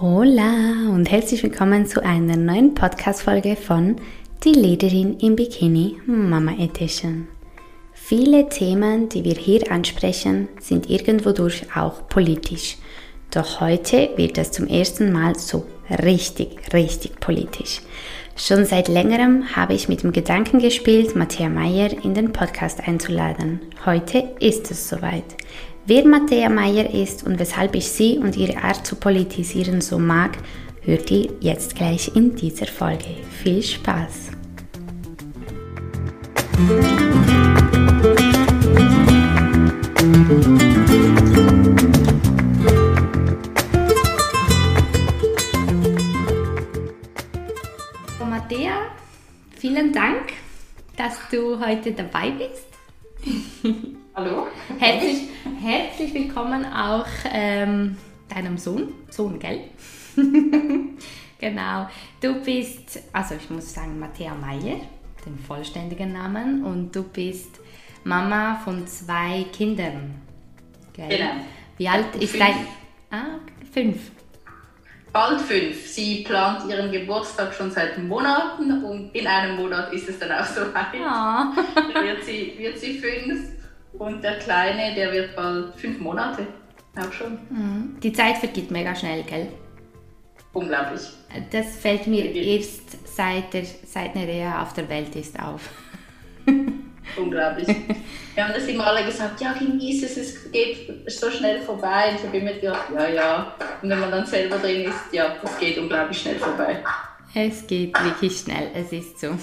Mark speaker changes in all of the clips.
Speaker 1: Hola und herzlich willkommen zu einer neuen Podcast-Folge von Die Lederin im Bikini Mama Edition. Viele Themen, die wir hier ansprechen, sind irgendwo durch auch politisch. Doch heute wird es zum ersten Mal so richtig, richtig politisch. Schon seit längerem habe ich mit dem Gedanken gespielt, Matthäa Meyer in den Podcast einzuladen. Heute ist es soweit. Wer Matthäa Meyer ist und weshalb ich sie und ihre Art zu politisieren so mag, hört ihr jetzt gleich in dieser Folge. Viel Spaß! Matthäa, vielen Dank, dass du heute dabei bist.
Speaker 2: Hallo.
Speaker 1: Herzlich, herzlich willkommen auch ähm, deinem Sohn. Sohn, gell? genau. Du bist, also ich muss sagen, Matthäa Meyer, den vollständigen Namen, und du bist Mama von zwei Kindern.
Speaker 2: Gell? Genau.
Speaker 1: Wie alt ist fünf. dein. Ah, fünf.
Speaker 2: Bald fünf. Sie plant ihren Geburtstag schon seit Monaten und in einem Monat ist es dann auch so weit. Ja. wird, sie, wird sie fünf und der Kleine, der wird bald fünf Monate. Auch schon.
Speaker 1: Mhm. Die Zeit vergeht mega schnell, gell?
Speaker 2: Unglaublich.
Speaker 1: Das fällt mir erst seit, der, seit Nerea auf der Welt ist auf.
Speaker 2: Unglaublich. Wir haben das immer alle gesagt, ja, genieß es, es geht so schnell vorbei. Und ich habe immer gedacht, ja, ja. Und wenn man dann selber drin ist, ja, es geht unglaublich schnell vorbei.
Speaker 1: Es geht wirklich schnell, es ist so.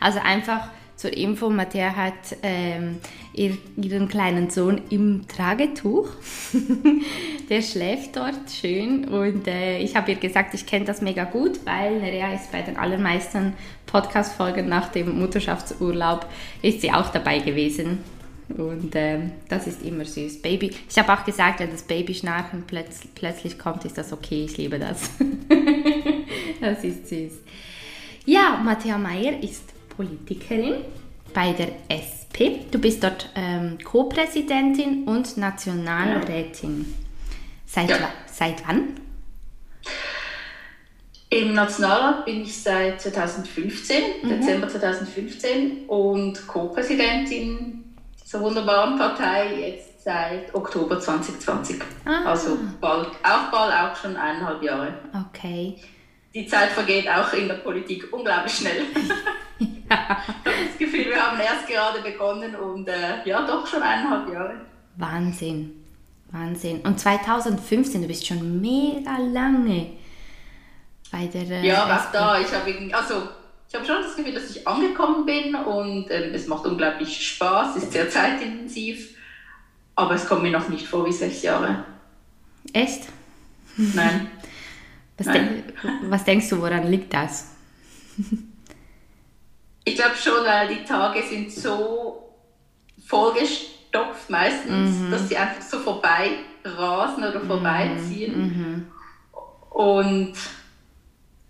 Speaker 1: Also einfach zur Info, Matthäa hat ähm, ihr, ihren kleinen Sohn im Tragetuch. Der schläft dort schön und äh, ich habe ihr gesagt, ich kenne das mega gut, weil Nerea ist bei den allermeisten Podcast-Folgen nach dem Mutterschaftsurlaub ist sie auch dabei gewesen. Und äh, das ist immer süß. Baby, ich habe auch gesagt, wenn das Baby schnarchen plötz plötzlich kommt, ist das okay. Ich liebe das. das ist süß. Ja, Matthäa Meyer ist Politikerin bei der SP. Du bist dort ähm, Co-Präsidentin und Nationalrätin. Seit, ja. seit wann?
Speaker 2: Im Nationalrat bin ich seit 2015, mhm. Dezember 2015 und Co-Präsidentin dieser wunderbaren Partei jetzt seit Oktober 2020. Ah. Also bald, auch bald auch schon eineinhalb Jahre.
Speaker 1: Okay
Speaker 2: die Zeit vergeht auch in der Politik unglaublich schnell. ja. Ich habe das Gefühl, wir haben erst gerade begonnen und äh, ja, doch schon eineinhalb Jahre.
Speaker 1: Wahnsinn, Wahnsinn. Und 2015, du bist schon mega lange bei der.
Speaker 2: Äh, ja, was da. Ich habe also ich habe schon das Gefühl, dass ich angekommen bin und ähm, es macht unglaublich Spaß, ist sehr zeitintensiv, aber es kommt mir noch nicht vor wie sechs Jahre.
Speaker 1: Echt?
Speaker 2: Nein.
Speaker 1: Was, denk, was denkst du, woran liegt das?
Speaker 2: Ich glaube schon, weil die Tage sind so vollgestopft meistens, mhm. dass sie einfach so vorbei rasen oder vorbeiziehen. Mhm. mhm. Und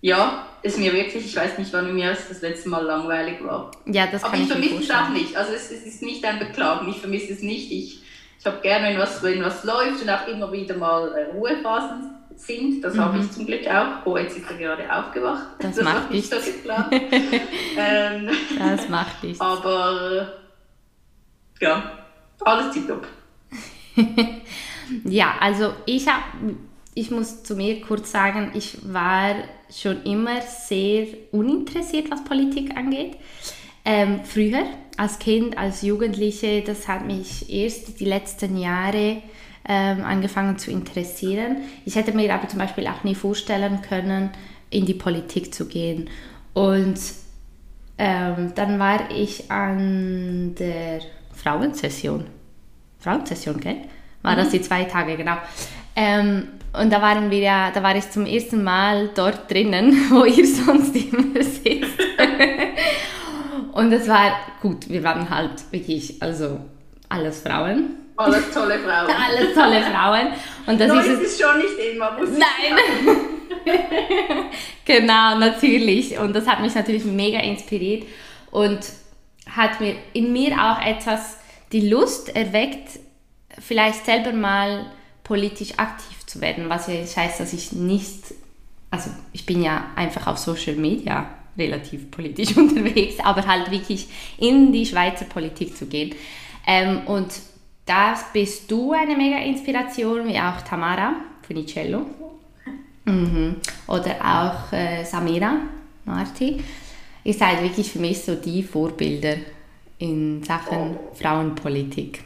Speaker 2: ja, ist mir wirklich, ich weiß nicht, wann mir das letzte Mal langweilig war.
Speaker 1: Ja, das
Speaker 2: Aber
Speaker 1: ich,
Speaker 2: ich vermisse es auch nicht. Also es, es, ist nicht ein Beklagen, ich vermisse es nicht. Ich, ich habe gerne, wenn was, wenn was läuft und auch immer wieder mal äh, Ruhephasen sind. Das mhm. habe ich zum Glück auch. Oh, jetzt ist er gerade aufgewacht.
Speaker 1: Das, das macht
Speaker 2: nicht
Speaker 1: so
Speaker 2: geplant. ähm,
Speaker 1: das macht nichts.
Speaker 2: Aber ja, alles tipptopp.
Speaker 1: ja, also ich habe, ich muss zu mir kurz sagen, ich war schon immer sehr uninteressiert, was Politik angeht. Ähm, früher, als Kind, als Jugendliche, das hat mich erst die letzten Jahre ähm, angefangen zu interessieren. Ich hätte mir aber zum Beispiel auch nie vorstellen können, in die Politik zu gehen. Und ähm, dann war ich an der Frauensession. Frauensession, gell? War mhm. das die zwei Tage, genau. Ähm, und da waren wir ja, da war ich zum ersten Mal dort drinnen, wo ihr sonst immer sitzt. und es war gut, wir waren halt wirklich, also alles Frauen.
Speaker 2: Alles tolle Frauen.
Speaker 1: Alles tolle Frauen.
Speaker 2: Und das no, ist es schon nicht immer, muss
Speaker 1: Nein. genau, natürlich. Und das hat mich natürlich mega inspiriert und hat mir in mir auch etwas die Lust erweckt, vielleicht selber mal politisch aktiv zu werden, was ja heißt, dass ich nicht, also ich bin ja einfach auf Social Media relativ politisch unterwegs, aber halt wirklich in die Schweizer Politik zu gehen. Ähm, und da bist du eine mega Inspiration, wie auch Tamara Funicello. Mhm. Oder auch äh, Samira Marti. Ihr seid wirklich für mich so die Vorbilder in Sachen Frauenpolitik.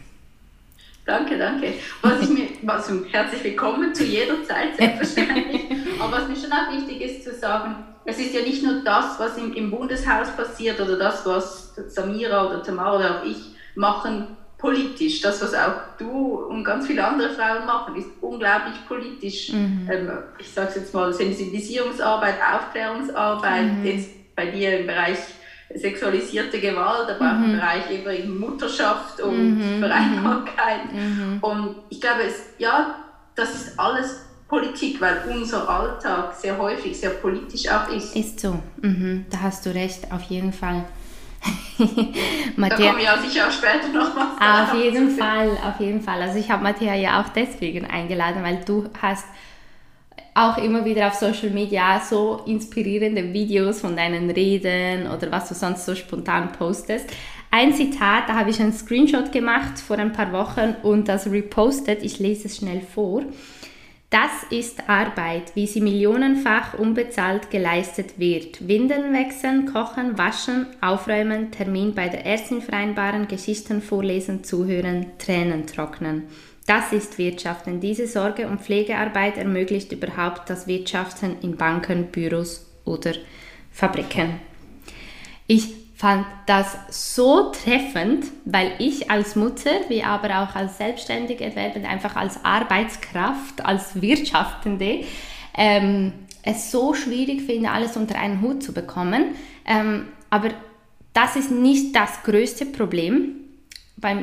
Speaker 2: Danke, danke. Was ich mir, also herzlich willkommen zu jeder Zeit, selbstverständlich. Aber was mir schon auch wichtig ist zu sagen, es ist ja nicht nur das, was im, im Bundeshaus passiert oder das, was Samira oder Tamara oder auch ich machen, politisch. Das, was auch du und ganz viele andere Frauen machen, ist unglaublich politisch. Mhm. Ähm, ich sage es jetzt mal, Sensibilisierungsarbeit, Aufklärungsarbeit, mhm. jetzt bei dir im Bereich sexualisierte Gewalt, aber auch im mhm. Bereich eben Mutterschaft und mhm. Vereinbarkeit. Mhm. Und ich glaube, es, ja, das ist alles Politik, weil unser Alltag sehr häufig sehr politisch auch ist.
Speaker 1: Ist so, mhm. da hast du recht, auf jeden Fall.
Speaker 2: Matthäa, da kommen ja sicher auch später noch
Speaker 1: was. Auf jeden Fall, auf jeden Fall. Also ich habe Matthäa ja auch deswegen eingeladen, weil du hast auch immer wieder auf Social Media so inspirierende Videos von deinen Reden oder was du sonst so spontan postest. Ein Zitat, da habe ich einen Screenshot gemacht vor ein paar Wochen und das repostet. Ich lese es schnell vor. Das ist Arbeit, wie sie millionenfach unbezahlt geleistet wird. Windeln wechseln, kochen, waschen, aufräumen, Termin bei der Ärztin vereinbaren, Geschichten vorlesen, zuhören, Tränen trocknen. Das ist Wirtschaften. Diese Sorge- und Pflegearbeit ermöglicht überhaupt das Wirtschaften in Banken, Büros oder Fabriken. Ich fand das so treffend, weil ich als Mutter, wie aber auch als selbstständige Erwerbende, einfach als Arbeitskraft, als Wirtschaftende, ähm, es so schwierig finde, alles unter einen Hut zu bekommen. Ähm, aber das ist nicht das größte Problem bei,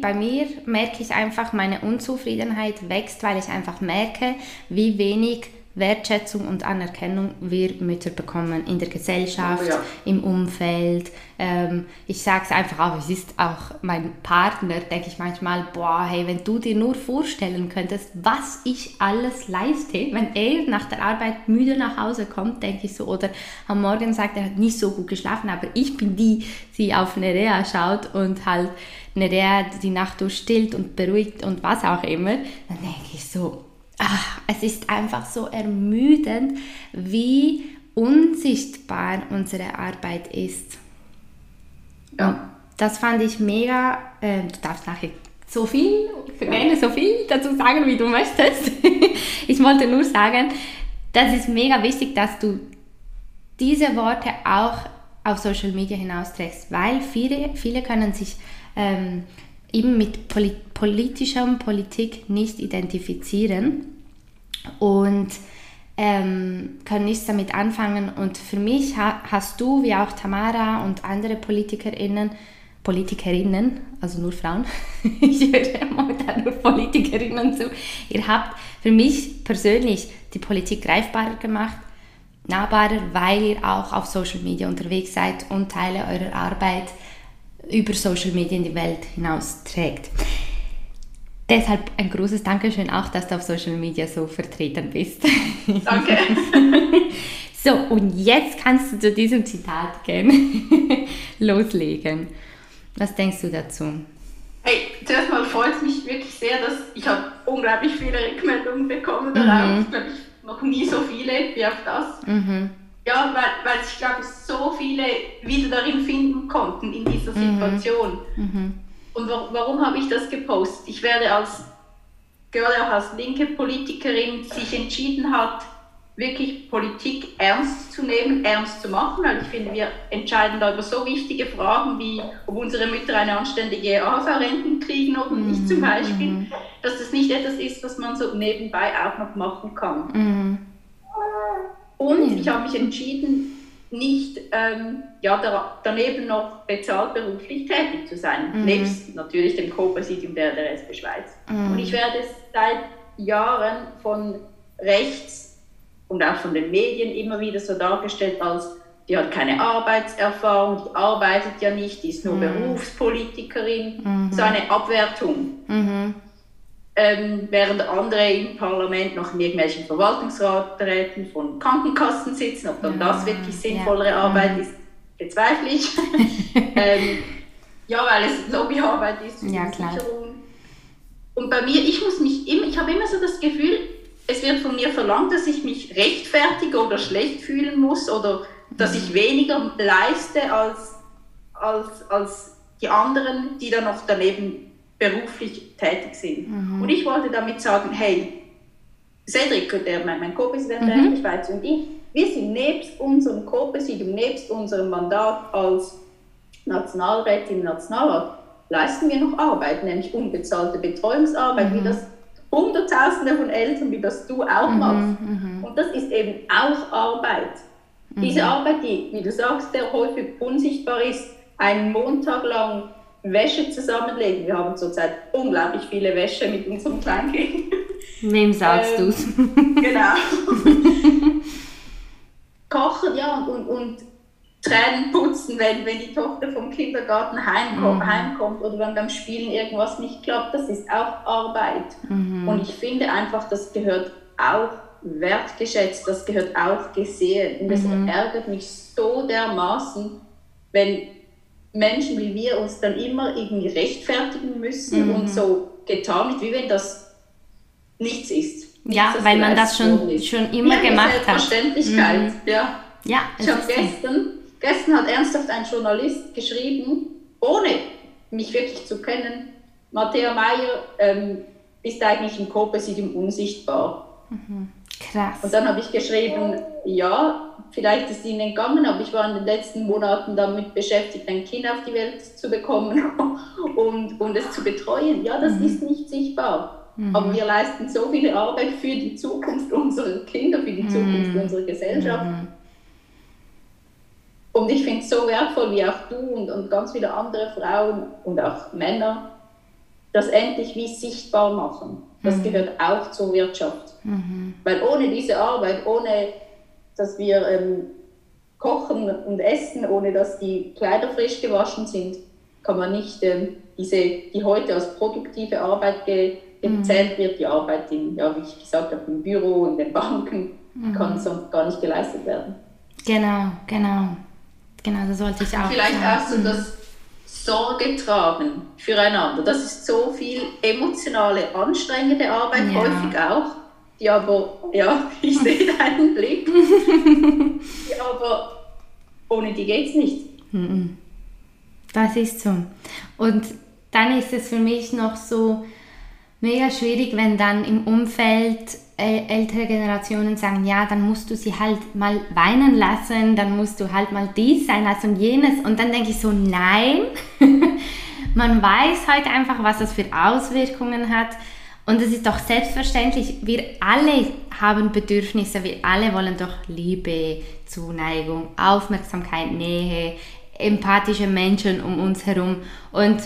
Speaker 1: bei mir merke ich einfach, meine Unzufriedenheit wächst, weil ich einfach merke, wie wenig Wertschätzung und Anerkennung wir Mütter bekommen in der Gesellschaft, oh ja. im Umfeld. Ähm, ich sage es einfach auch, es ist auch mein Partner, denke ich manchmal, boah, hey, wenn du dir nur vorstellen könntest, was ich alles leiste, wenn er nach der Arbeit müde nach Hause kommt, denke ich so, oder am Morgen sagt, er hat nicht so gut geschlafen, aber ich bin die, die auf Nerea schaut und halt Nerea die Nacht durchstillt und beruhigt und was auch immer, dann denke ich so, ach, es ist einfach so ermüdend, wie unsichtbar unsere Arbeit ist. Ja. Und das fand ich mega, äh, du darfst nachher so viel, gerne so viel dazu sagen, wie du möchtest. ich wollte nur sagen, das ist mega wichtig, dass du diese Worte auch auf Social Media hinausträgst, weil viele, viele können sich ähm, eben mit Polit politischer Politik nicht identifizieren und ähm, können nichts damit anfangen. Und für mich ha hast du, wie auch Tamara und andere PolitikerInnen, Politikerinnen, also nur Frauen, ich höre momentan nur Politikerinnen zu, ihr habt für mich persönlich die Politik greifbarer gemacht, nahbarer, weil ihr auch auf Social Media unterwegs seid und Teile eurer Arbeit über Social Media in die Welt hinaus trägt. Deshalb ein großes Dankeschön auch, dass du auf Social Media so vertreten bist.
Speaker 2: Danke.
Speaker 1: so, und jetzt kannst du zu diesem Zitat gerne loslegen. Was denkst du dazu?
Speaker 2: Hey, zuerst mal freut es mich wirklich sehr, dass ich habe unglaublich viele Rückmeldungen bekommen darauf. Mhm. Ich glaube, noch nie so viele wie auf das. Mhm. Ja, weil, weil ich glaube, so viele wieder darin finden konnten in dieser mhm. Situation. Mhm. Und wa warum habe ich das gepostet? Ich werde als, gerade auch als linke Politikerin, die sich entschieden hat, wirklich Politik ernst zu nehmen, ernst zu machen, weil ich finde, wir entscheiden da über so wichtige Fragen wie, ob unsere Mütter eine anständige AHV-Renten kriegen oder mhm. nicht zum Beispiel, mhm. dass das nicht etwas ist, was man so nebenbei auch noch machen kann. Mhm. Und ich habe mich entschieden, nicht ähm, ja, da, daneben noch bezahlt beruflich tätig zu sein, mhm. nebst natürlich dem Co-Präsidium der, der SP Schweiz. Mhm. Und ich werde seit Jahren von rechts und auch von den Medien immer wieder so dargestellt als die hat keine Arbeitserfahrung, die arbeitet ja nicht, die ist nur mhm. Berufspolitikerin. Mhm. So eine Abwertung. Mhm. ähm, während andere im Parlament noch in irgendwelchen Verwaltungsräten von Krankenkassen sitzen. Ob dann ja, das wirklich sinnvollere ja. Arbeit ist, bezweifle ich. ähm, ja, weil es Lobbyarbeit ist
Speaker 1: ja, klar.
Speaker 2: Und bei mir, ich muss mich immer, ich habe immer so das Gefühl, es wird von mir verlangt, dass ich mich rechtfertige oder schlecht fühlen muss oder dass ich weniger leiste als, als, als die anderen, die dann noch daneben beruflich tätig sind. Mhm. Und ich wollte damit sagen, hey, Cedric, der, mein, Co-Präsident der mhm. Schweiz und ich, wir sind nebst unserem Co-Präsidium, nebst unserem Mandat als Nationalrätin im Nationalrat, leisten wir noch Arbeit, nämlich unbezahlte Betreuungsarbeit, mhm. wie das Hunderttausende von Eltern, wie das du auch mhm, machst. Mhm. Und das ist eben auch Arbeit. Diese mhm. Arbeit, die, wie du sagst, sehr häufig unsichtbar ist, einen Montag lang Wäsche zusammenlegen. Wir haben zurzeit unglaublich viele Wäsche mit unserem Kleinkind.
Speaker 1: Wem sagst ähm, du's?
Speaker 2: genau. Kochen, ja, und, und Tränen putzen, wenn, wenn die Tochter vom Kindergarten heimkommt, mhm. heimkommt oder wenn beim Spielen irgendwas nicht klappt, das ist auch Arbeit. Mhm. Und ich finde einfach, das gehört auch wertgeschätzt, das gehört auch gesehen. Und es mhm. ärgert mich so dermaßen, wenn Menschen wie wir uns dann immer irgendwie rechtfertigen müssen mhm. und so getan wird, wie wenn das nichts ist.
Speaker 1: ja, weil man das schon, schon immer ja, gemacht hat.
Speaker 2: Selbstverständlichkeit, mhm. ja. ja ich habe gestern, gestern hat ernsthaft ein Journalist geschrieben, ohne mich wirklich zu kennen, Matthäa Meyer ähm, ist eigentlich im Co-Präsidium unsichtbar.
Speaker 1: Mhm. Krass.
Speaker 2: Und dann habe ich geschrieben, ja, vielleicht ist Ihnen entgangen, aber ich war in den letzten Monaten damit beschäftigt, ein Kind auf die Welt zu bekommen und, und es zu betreuen. Ja, das mhm. ist nicht sichtbar. Mhm. Aber wir leisten so viele Arbeit für die Zukunft unserer Kinder, für die Zukunft mhm. unserer Gesellschaft. Mhm. Und ich finde es so wertvoll, wie auch du und, und ganz viele andere Frauen und auch Männer das endlich wie sichtbar machen. Das mhm. gehört auch zur Wirtschaft. Mhm. Weil ohne diese Arbeit, ohne dass wir ähm, kochen und essen, ohne dass die Kleider frisch gewaschen sind, kann man nicht ähm, diese, die heute als produktive Arbeit ge gezählt mhm. wird, die Arbeit in, ja, wie ich gesagt habe, im Büro, in den Banken, mhm. kann sonst gar nicht geleistet werden.
Speaker 1: Genau, genau. Genau, das wollte ich auch
Speaker 2: Vielleicht sagen. auch so das Sorge tragen füreinander. Das ist so viel emotionale, anstrengende Arbeit, ja. häufig auch die aber, ja, ich sehe deinen Blick, die aber ohne die geht es nicht.
Speaker 1: Das ist so. Und dann ist es für mich noch so mega schwierig, wenn dann im Umfeld ältere Generationen sagen, ja, dann musst du sie halt mal weinen lassen, dann musst du halt mal dies sein lassen und jenes. Und dann denke ich so, nein, man weiß heute einfach, was das für Auswirkungen hat. Und es ist doch selbstverständlich, wir alle haben Bedürfnisse, wir alle wollen doch Liebe, Zuneigung, Aufmerksamkeit, Nähe, empathische Menschen um uns herum. Und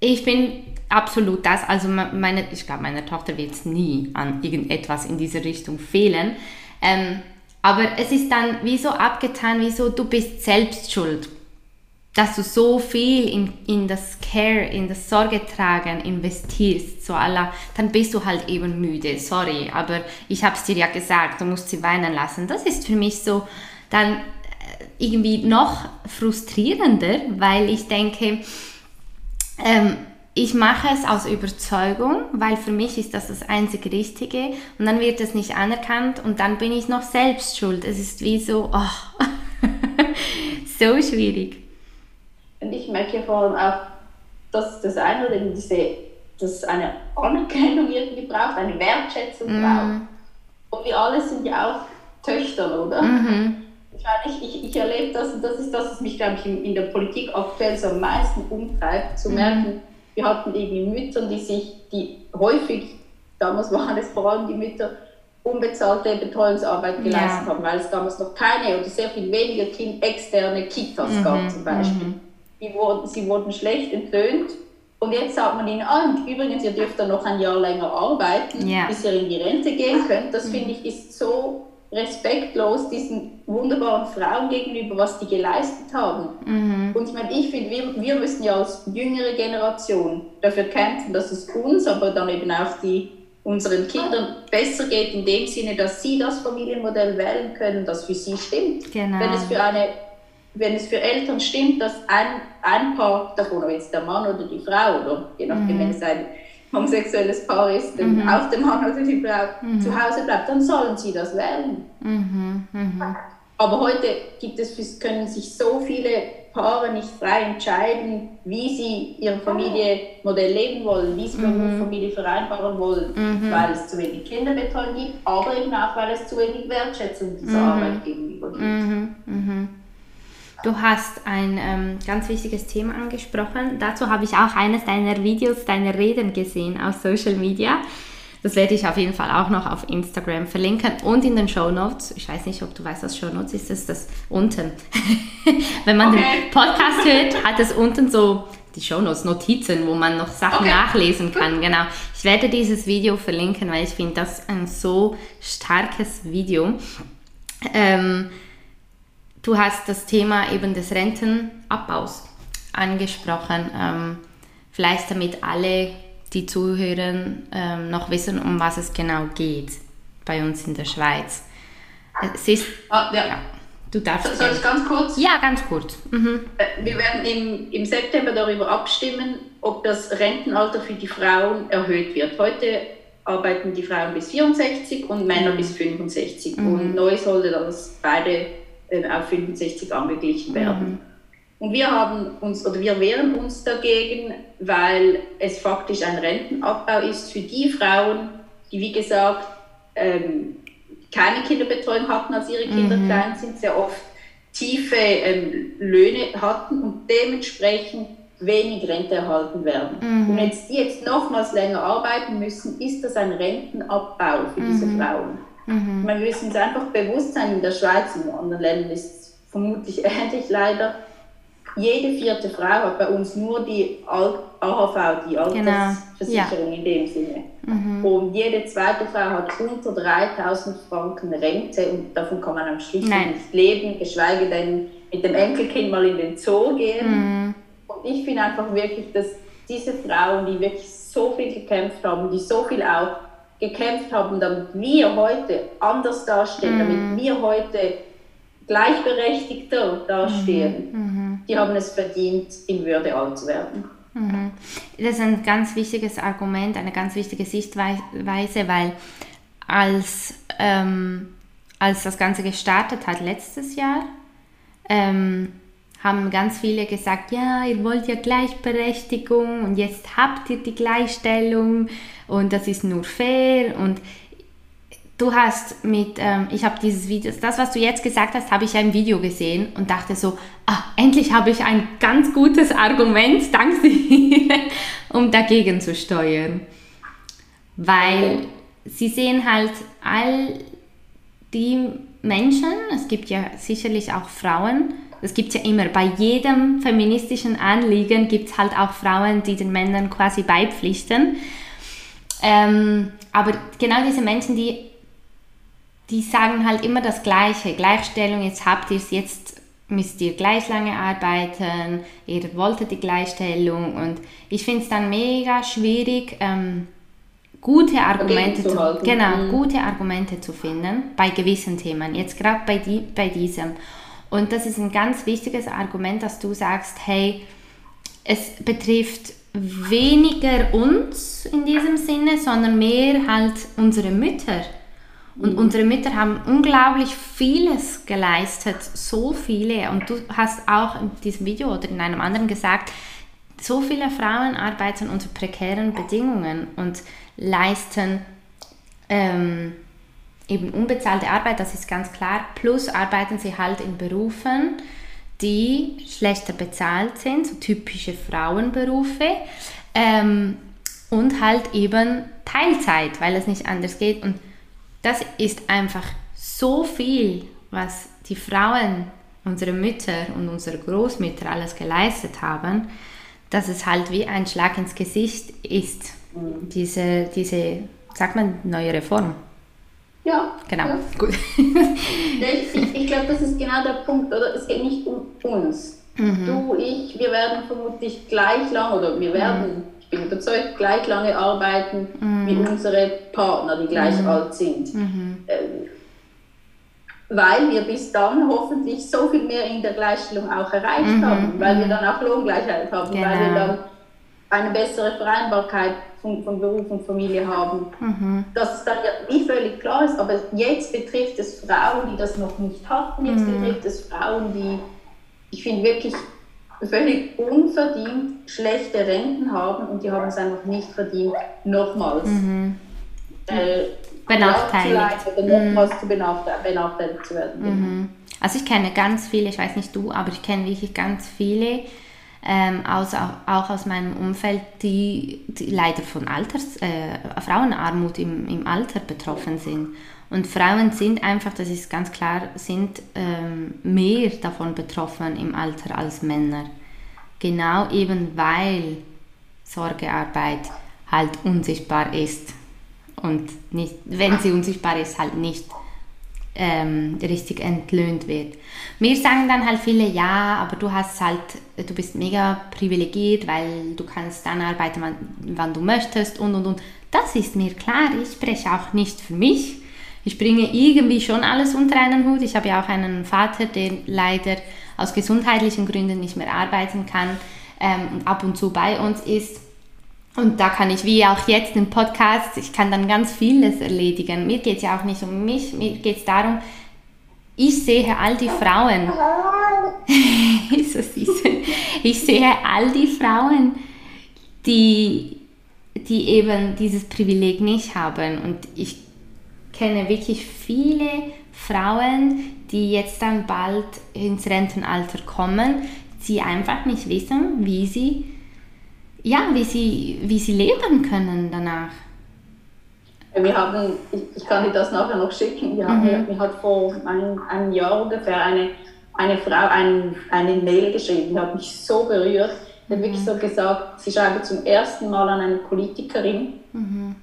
Speaker 1: ich bin absolut das, also meine, ich glaube, meiner Tochter wird es nie an irgendetwas in diese Richtung fehlen. Ähm, aber es ist dann wie so abgetan, wie so, du bist selbst schuld dass du so viel in, in das Care, in das Sorgetragen investierst, so Allah, dann bist du halt eben müde, sorry, aber ich habe es dir ja gesagt, du musst sie weinen lassen. Das ist für mich so dann äh, irgendwie noch frustrierender, weil ich denke, ähm, ich mache es aus Überzeugung, weil für mich ist das das einzig Richtige und dann wird es nicht anerkannt und dann bin ich noch selbst schuld. Es ist wie so, oh, so schwierig.
Speaker 2: Und ich merke vor allem auch, dass das eine oder diese, dass eine Anerkennung irgendwie braucht, eine Wertschätzung mm. braucht. Und wir alle sind ja auch Töchter, oder? Mm Ich, ich, ich erlebe das und das ist das, was mich, glaube ich, in, in der Politik aktuell so am meisten umtreibt, zu mm. merken, wir hatten irgendwie Mütter, die sich, die häufig, damals waren es vor allem die Mütter, unbezahlte Betreuungsarbeit geleistet ja. haben, weil es damals noch keine oder sehr viel weniger kind, externe Kitas mhm. gab zum Beispiel. Mhm die wurden, sie wurden schlecht entlöhnt. Und jetzt sagt man ihnen, ah, und übrigens, ihr dürft dann noch ein Jahr länger arbeiten, ja. bis ihr in die Rente gehen könnt. Das finde ich ist so respektlos diesen wunderbaren Frauen gegenüber, was die geleistet haben. Mhm. Und ich meine, ich finde, wir, wir müssen ja als jüngere Generation dafür kämpfen, dass es uns, aber dann eben auch die, unseren Kindern besser geht, in dem Sinne, dass sie das Familienmodell wählen können, das für sie stimmt. Genau. Wenn es für eine wenn es für Eltern stimmt, dass ein, ein Paar davon, ob jetzt der Mann oder die Frau, oder je nachdem, mhm. wenn es ein homosexuelles Paar ist, mhm. auch der Mann oder die Frau mhm. zu Hause bleibt, dann sollen sie das wählen. Mhm. mhm. Aber heute gibt es, können sich so viele Paare nicht frei entscheiden, wie sie ihr Familienmodell leben wollen, wie sie mhm. Familie vereinbaren wollen, mhm. weil es zu wenig Kinderbetreuung gibt, aber eben auch, weil es zu wenig Wertschätzung dieser mhm. Arbeit gegenüber gibt. Mhm.
Speaker 1: Du hast ein ähm, ganz wichtiges Thema angesprochen. Dazu habe ich auch eines deiner Videos, deiner Reden gesehen auf Social Media. Das werde ich auf jeden Fall auch noch auf Instagram verlinken und in den Show Notes. Ich weiß nicht, ob du weißt, was Show Notes ist. Das ist das unten. Wenn man okay. den Podcast hört, hat es unten so die Show Notes, Notizen, wo man noch Sachen okay. nachlesen kann. Genau. Ich werde dieses Video verlinken, weil ich finde das ein so starkes Video. Ähm, Du hast das Thema eben des Rentenabbaus angesprochen. Ähm, vielleicht damit alle, die zuhören, ähm, noch wissen, um was es genau geht bei uns in der Schweiz. Es ist,
Speaker 2: ah, ja. ja.
Speaker 1: Du darfst.
Speaker 2: Soll ich ganz kurz?
Speaker 1: Ja, ganz kurz. Mhm.
Speaker 2: Äh, wir werden im, im September darüber abstimmen, ob das Rentenalter für die Frauen erhöht wird. Heute arbeiten die Frauen bis 64 und Männer mhm. bis 65. Mhm. Und neu sollte das beide äh, auf 65 angeglichen werden. Mhm. Und wir haben uns oder wir wehren uns dagegen, weil es faktisch ein Rentenabbau ist für die Frauen, die wie gesagt ähm, keine Kinderbetreuung hatten, als ihre Kinder mhm. klein sind, sehr oft tiefe ähm, Löhne hatten und dementsprechend wenig Rente erhalten werden. Mhm. Und wenn die jetzt nochmals länger arbeiten müssen, ist das ein Rentenabbau für diese mhm. Frauen. Mhm. Wir müssen uns einfach bewusst sein, in der Schweiz und in anderen Ländern ist es vermutlich ähnlich leider. Jede vierte Frau hat bei uns nur die AHV, die Altersversicherung genau. ja. in dem Sinne. Mhm. Und jede zweite Frau hat unter 3000 Franken Rente und davon kann man am Schluss nicht leben, geschweige denn mit dem Enkelkind mal in den Zoo gehen. Mhm. Und ich finde einfach wirklich, dass diese Frauen, die wirklich so viel gekämpft haben, die so viel auch gekämpft haben, damit wir heute anders dastehen, mhm. damit wir heute gleichberechtigter dastehen, mhm. mhm. die haben es verdient, in Würde alt zu werden.
Speaker 1: Mhm. Das ist ein ganz wichtiges Argument, eine ganz wichtige Sichtweise, weil als, ähm, als das Ganze gestartet hat letztes Jahr, ähm, haben ganz viele gesagt, ja, ihr wollt ja Gleichberechtigung und jetzt habt ihr die Gleichstellung und das ist nur fair und du hast mit, ähm, ich habe dieses Video, das, was du jetzt gesagt hast, habe ich im Video gesehen und dachte so, ah, endlich habe ich ein ganz gutes Argument, dank dir, um dagegen zu steuern. Weil sie sehen halt all die Menschen, es gibt ja sicherlich auch Frauen, das gibt es ja immer. Bei jedem feministischen Anliegen gibt es halt auch Frauen, die den Männern quasi beipflichten. Ähm, aber genau diese Menschen, die, die sagen halt immer das Gleiche. Gleichstellung, jetzt habt ihr es, jetzt müsst ihr gleich lange arbeiten, ihr wolltet die Gleichstellung. Und ich finde es dann mega schwierig, ähm, gute Argumente zu, zu genau, mhm. gute Argumente zu finden bei gewissen Themen. Jetzt gerade bei, die, bei diesem. Und das ist ein ganz wichtiges Argument, dass du sagst, hey, es betrifft weniger uns in diesem Sinne, sondern mehr halt unsere Mütter. Und mhm. unsere Mütter haben unglaublich vieles geleistet, so viele. Und du hast auch in diesem Video oder in einem anderen gesagt, so viele Frauen arbeiten unter prekären Bedingungen und leisten ähm, eben unbezahlte Arbeit, das ist ganz klar, plus arbeiten sie halt in Berufen, die schlechter bezahlt sind, so typische Frauenberufe ähm, und halt eben Teilzeit, weil es nicht anders geht. Und das ist einfach so viel, was die Frauen, unsere Mütter und unsere Großmütter alles geleistet haben, dass es halt wie ein Schlag ins Gesicht ist, mhm. diese, diese sagt man, neue Reform.
Speaker 2: Ja.
Speaker 1: Genau,
Speaker 2: ja.
Speaker 1: gut.
Speaker 2: ich ich, ich glaube, das ist genau der Punkt, oder? Es geht nicht um uns.
Speaker 1: Mhm.
Speaker 2: Du, ich, wir werden vermutlich gleich lang, oder wir werden, ich bin überzeugt, gleich lange arbeiten wie unsere Partner, die gleich alt sind.
Speaker 1: Mhm.
Speaker 2: Ähm, weil wir bis dann hoffentlich so viel mehr in der Gleichstellung auch erreicht
Speaker 1: Mhm,
Speaker 2: haben, weil wir dann auch Lohngleichheit haben, weil wir
Speaker 1: Genau.
Speaker 2: dann eine bessere Vereinbarkeit von, von Beruf und Familie haben.
Speaker 1: Mhm.
Speaker 2: Dass es dann ja nie völlig klar ist, aber jetzt betrifft es Frauen, die das noch nicht hatten, jetzt
Speaker 1: Mhm.
Speaker 2: betrifft es Frauen, die, ich finde, wirklich völlig unverdient schlechte Renten haben und die haben es einfach nicht verdient, nochmals
Speaker 1: Mhm.
Speaker 2: äh,
Speaker 1: Benachteiligt.
Speaker 2: ja, zu leiden oder nochmals zu benachteil- benachteiligt zu werden.
Speaker 1: Mhm. Also ich kenne ganz viele, ich weiß nicht du, aber ich kenne wirklich ganz viele, ähm, aus, auch, auch aus meinem Umfeld, die, die leider von Alters, äh, Frauenarmut im, im Alter betroffen sind. Und Frauen sind einfach, das ist ganz klar, sind ähm, mehr davon betroffen im Alter als Männer. Genau eben weil Sorgearbeit halt unsichtbar ist und nicht, wenn sie unsichtbar ist, halt nicht ähm, richtig entlöhnt wird. Mir sagen dann halt viele, ja, aber du hast halt, du bist mega privilegiert, weil du kannst dann arbeiten, wann, wann du möchtest und und und. Das ist mir klar, ich spreche auch nicht für mich. Ich bringe irgendwie schon alles unter einen Hut. Ich habe ja auch einen Vater, der leider aus gesundheitlichen Gründen nicht mehr arbeiten kann ähm, und ab und zu bei uns ist. Und da kann ich, wie auch jetzt im Podcast, ich kann dann ganz vieles erledigen. Mir geht es ja auch nicht um mich, mir geht es darum, ich sehe all die Frauen, ich sehe all die Frauen, die, die eben dieses Privileg nicht haben. Und ich kenne wirklich viele Frauen, die jetzt dann bald ins Rentenalter kommen, die einfach nicht wissen, wie sie ja, wie sie, wie sie leben können danach.
Speaker 2: Wir haben, ich, ich kann dir das nachher noch schicken, wir haben,
Speaker 1: Mhm.
Speaker 2: mir hat vor ein, einem Jahr ungefähr eine, eine Frau ein, eine Mail geschrieben, die hat mich so berührt. Die hat wirklich
Speaker 1: Mhm.
Speaker 2: so gesagt, sie schreibe zum ersten Mal an eine Politikerin.
Speaker 1: Mhm.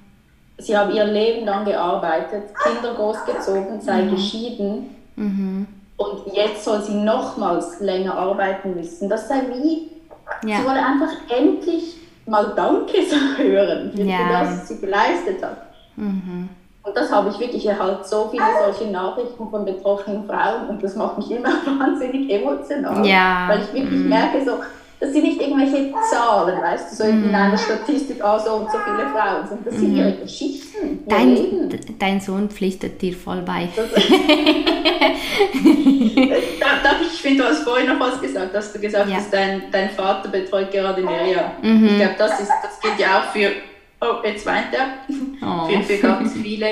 Speaker 2: Sie habe ihr Leben lang gearbeitet, Kinder großgezogen, sei geschieden
Speaker 1: Mhm.
Speaker 2: und jetzt soll sie nochmals länger arbeiten müssen. Das sei wie, sie
Speaker 1: Ja.
Speaker 2: wolle einfach endlich mal Danke hören für
Speaker 1: Ja.
Speaker 2: das, was sie geleistet hat.
Speaker 1: Mhm.
Speaker 2: Und das habe ich wirklich erhalten, so viele solche Nachrichten von betroffenen Frauen und das macht mich immer wahnsinnig emotional.
Speaker 1: Ja.
Speaker 2: Weil ich wirklich
Speaker 1: Mhm.
Speaker 2: merke, so, das sind nicht irgendwelche Zahlen, weißt du, so
Speaker 1: Mhm.
Speaker 2: in einer Statistik, ah, so und so viele Frauen, sondern das sind ihre Geschichten, ihr
Speaker 1: Dein,
Speaker 2: Leben.
Speaker 1: dein Sohn pflichtet dir voll bei.
Speaker 2: Darf ich, ich finde, du hast vorhin noch was gesagt, hast du gesagt,
Speaker 1: Ja.
Speaker 2: dass dein, dein Vater betreut gerade Miriam.
Speaker 1: Mhm.
Speaker 2: Ich glaube, das, ist, das gilt ja auch für, oh, jetzt weint er,
Speaker 1: Oh.
Speaker 2: für, für ganz viele.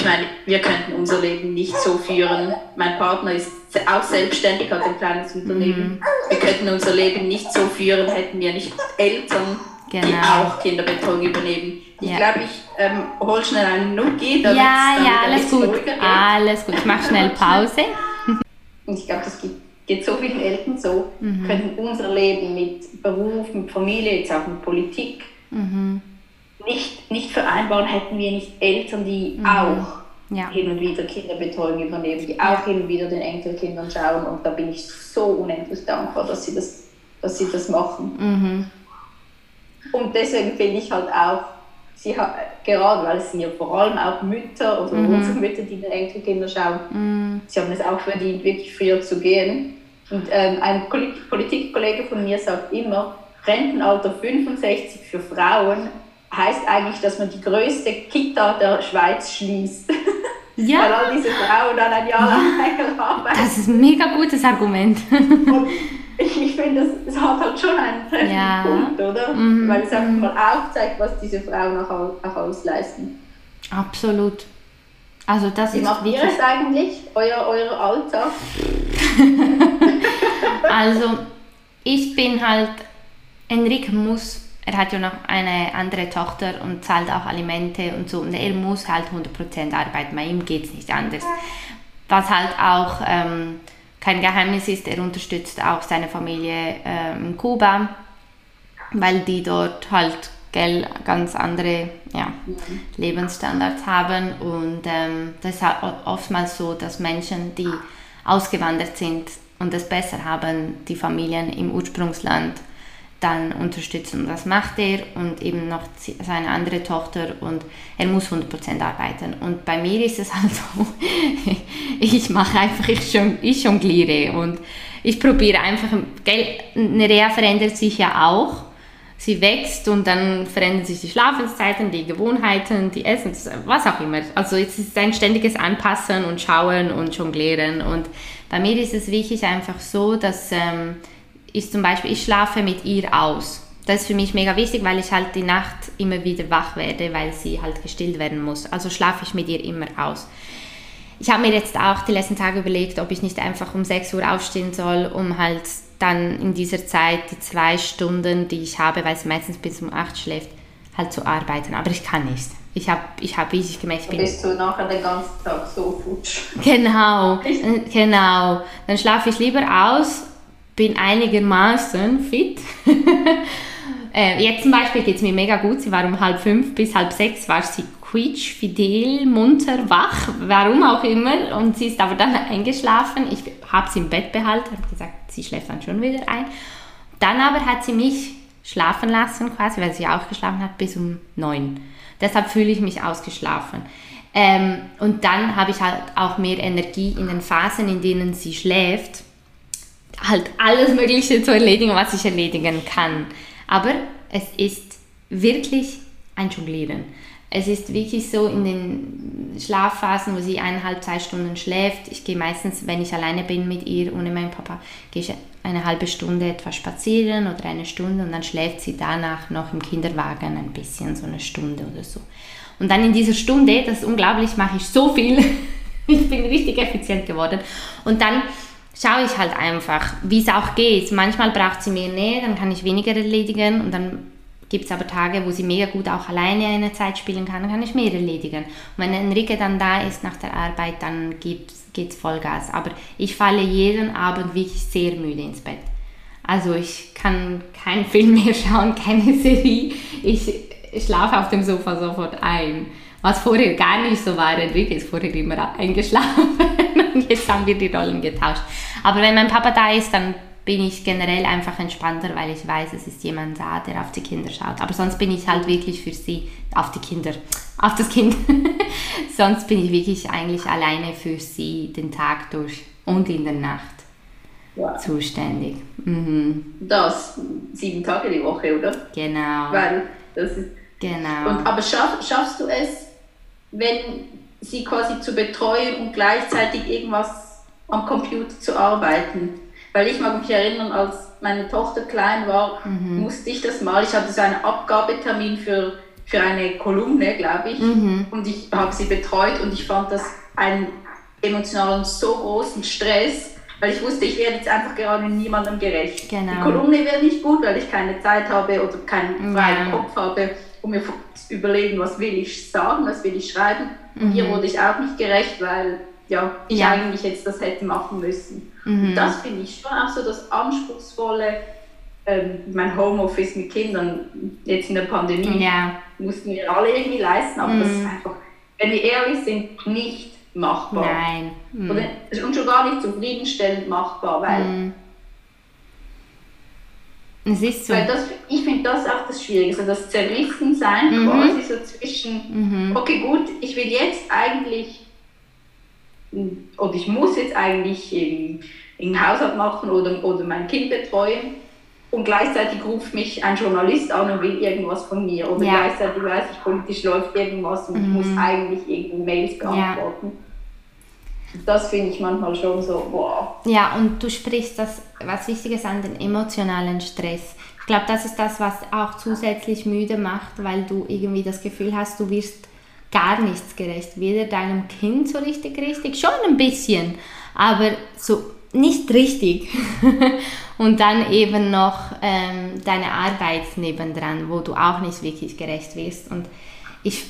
Speaker 2: Ich meine, wir könnten unser Leben nicht so führen. Mein Partner ist auch selbstständig, hat ein kleines Unternehmen.
Speaker 1: Mhm.
Speaker 2: Wir könnten unser Leben nicht so führen, hätten wir nicht Eltern, die
Speaker 1: Genau.
Speaker 2: auch Kinderbetreuung übernehmen. Ich
Speaker 1: Ja.
Speaker 2: glaube, ich ähm, hole schnell einen Nuki, damit
Speaker 1: Ja, ja,
Speaker 2: ein
Speaker 1: alles
Speaker 2: bisschen
Speaker 1: gut. Alles gut. Ich mache schnell Pause.
Speaker 2: Und ich glaube, das geht, geht so vielen Eltern so,
Speaker 1: Mhm.
Speaker 2: könnten unser Leben mit Beruf, mit Familie, jetzt auch mit Politik
Speaker 1: Mhm.
Speaker 2: Nicht, nicht vereinbaren, hätten wir nicht Eltern, die auch
Speaker 1: Mhm. Ja.
Speaker 2: hin und wieder Kinderbetreuung übernehmen, die auch hin und wieder den Enkelkindern schauen. Und da bin ich so unendlich dankbar, dass sie das, dass sie das machen.
Speaker 1: Mhm.
Speaker 2: Und deswegen finde ich halt auch, sie ha- gerade weil es sind ja vor allem auch Mütter oder
Speaker 1: Mhm.
Speaker 2: unsere Mütter, die den Enkelkinder schauen,
Speaker 1: Mhm.
Speaker 2: sie haben es auch verdient, wirklich früher zu gehen. Und ähm, ein Poli- Politikkollege von mir sagt immer, Rentenalter 65 für Frauen heißt eigentlich, dass man die größte Kita der Schweiz schließt. Weil
Speaker 1: Ja,
Speaker 2: all diese Frauen dann ein Jahr lang arbeiten.
Speaker 1: das ist ein mega gutes Argument.
Speaker 2: Und ich, ich finde, das, das hat halt schon einen treffenden
Speaker 1: Ja.
Speaker 2: Punkt, oder?
Speaker 1: Mhm,
Speaker 2: Weil es einfach mal aufzeigt, was diese Frauen auch, au- auch alles leisten.
Speaker 1: Absolut. Also das
Speaker 2: Wie
Speaker 1: ist
Speaker 2: macht ihr es eigentlich, euer, euer Alltag?
Speaker 1: Also, ich bin halt, Enrique muss, er hat ja noch eine andere Tochter und zahlt auch Alimente und so, und er muss halt 100% arbeiten, bei ihm geht es nicht anders. Was halt auch ähm, kein Geheimnis ist, er unterstützt auch seine Familie ähm, in Kuba, weil die dort halt gell, ganz andere ja. Lebensstandards haben. Und ähm, das ist oftmals so, dass Menschen, die ausgewandert sind und es besser haben, die Familien im Ursprungsland dann unterstützen. Das macht er und eben noch seine andere Tochter und er muss 100% arbeiten. Und bei mir ist es halt so, ich mache einfach, ich, jongliere und ich probiere einfach, eine Reha verändert sich ja auch. Sie wächst und dann verändern sich die Schlafenszeiten, die Gewohnheiten, die Essens, was auch immer. Also es ist ein ständiges Anpassen und Schauen und Jonglieren. Und bei mir ist es wirklich einfach so, dass ähm, ist zum Beispiel, ich schlafe mit ihr aus. Das ist für mich mega wichtig, weil ich halt die Nacht immer wieder wach werde, weil sie halt gestillt werden muss. Also schlafe ich mit ihr immer aus. Ich habe mir jetzt auch die letzten Tage überlegt, ob ich nicht einfach um 6 Uhr aufstehen soll, um halt dann in dieser Zeit die zwei Stunden, die ich habe, weil sie meistens bis um 8 schläft, halt zu arbeiten. Aber ich kann nicht. Ich habe, ich hab, wie ich gemerkt
Speaker 2: bin. Bist du nachher den ganzen Tag so futsch?
Speaker 1: Genau, genau. Dann schlafe ich lieber aus bin einigermaßen fit. äh, jetzt zum Beispiel geht es mir mega gut. Sie war um halb fünf bis halb sechs, war sie quietsch, fidel, munter, wach, warum auch immer. Und sie ist aber dann eingeschlafen. Ich habe sie im Bett behalten, habe gesagt, sie schläft dann schon wieder ein. Dann aber hat sie mich schlafen lassen, quasi, weil sie auch geschlafen hat, bis um neun. Deshalb fühle ich mich ausgeschlafen. Ähm, und dann habe ich halt auch mehr Energie in den Phasen, in denen sie schläft halt alles Mögliche zu erledigen, was ich erledigen kann. Aber es ist wirklich ein Jonglieren. Es ist wirklich so in den Schlafphasen, wo sie eineinhalb, zwei Stunden schläft. Ich gehe meistens, wenn ich alleine bin mit ihr, ohne meinen Papa, gehe ich eine halbe Stunde etwa spazieren oder eine Stunde und dann schläft sie danach noch im Kinderwagen ein bisschen, so eine Stunde oder so. Und dann in dieser Stunde, das ist unglaublich, mache ich so viel. ich bin richtig effizient geworden. Und dann schaue ich halt einfach, wie es auch geht. Manchmal braucht sie mehr Nähe, dann kann ich weniger erledigen und dann gibt es aber Tage, wo sie mega gut auch alleine eine Zeit spielen kann, dann kann ich mehr erledigen. Und wenn Enrique dann da ist nach der Arbeit, dann geht es Vollgas. Aber ich falle jeden Abend wirklich sehr müde ins Bett. Also ich kann keinen Film mehr schauen, keine Serie. Ich schlafe auf dem Sofa sofort ein. Was vorher gar nicht so war. Enrique ist vorher immer eingeschlafen jetzt haben wir die Rollen getauscht. Aber wenn mein Papa da ist, dann bin ich generell einfach entspannter, weil ich weiß, es ist jemand da, der auf die Kinder schaut. Aber sonst bin ich halt wirklich für sie, auf die Kinder, auf das Kind. sonst bin ich wirklich eigentlich alleine für sie den Tag durch und in der Nacht wow. zuständig.
Speaker 2: Mhm. Das sieben Tage die Woche, oder?
Speaker 1: Genau.
Speaker 2: Weil das ist
Speaker 1: Genau.
Speaker 2: Und, aber schaff, schaffst du es, wenn sie quasi zu betreuen und gleichzeitig irgendwas am Computer zu arbeiten. Weil ich mag mich erinnern, als meine Tochter klein war, mhm. musste ich das mal, ich hatte so einen Abgabetermin für, für eine Kolumne, glaube ich, mhm. und ich habe sie betreut und ich fand das einen emotionalen so großen Stress, weil ich wusste, ich werde jetzt einfach gerade niemandem gerecht. Genau. Die Kolumne wird nicht gut, weil ich keine Zeit habe oder keinen freien ja. Kopf habe um mir zu überlegen, was will ich sagen, was will ich schreiben. Mhm. Hier wurde ich auch nicht gerecht, weil ja, ich ja. eigentlich jetzt das hätte machen müssen. Mhm. Das finde ich schon auch so das Anspruchsvolle. Ähm, mein Homeoffice mit Kindern jetzt in der Pandemie ja. mussten wir alle irgendwie leisten, aber mhm. das ist einfach, wenn wir ehrlich sind, nicht machbar.
Speaker 1: Nein.
Speaker 2: Mhm. Oder, und schon gar nicht zufriedenstellend machbar, weil mhm.
Speaker 1: Es ist so.
Speaker 2: Weil das, ich finde das auch das Schwierige, so das Zerrissensein mhm. quasi so zwischen, mhm. okay gut, ich will jetzt eigentlich, oder ich muss jetzt eigentlich einen Haushalt machen oder, oder mein Kind betreuen und gleichzeitig ruft mich ein Journalist an und will irgendwas von mir oder ja. gleichzeitig weiß ich, politisch läuft irgendwas und mhm. ich muss mhm. eigentlich irgendwie Mails beantworten. Ja das finde ich manchmal schon so, wow.
Speaker 1: Ja, und du sprichst das, was Wichtiges an, den emotionalen Stress. Ich glaube, das ist das, was auch zusätzlich müde macht, weil du irgendwie das Gefühl hast, du wirst gar nichts gerecht. Weder deinem Kind so richtig richtig, schon ein bisschen, aber so nicht richtig. und dann eben noch ähm, deine Arbeit nebendran, wo du auch nicht wirklich gerecht wirst. Und ich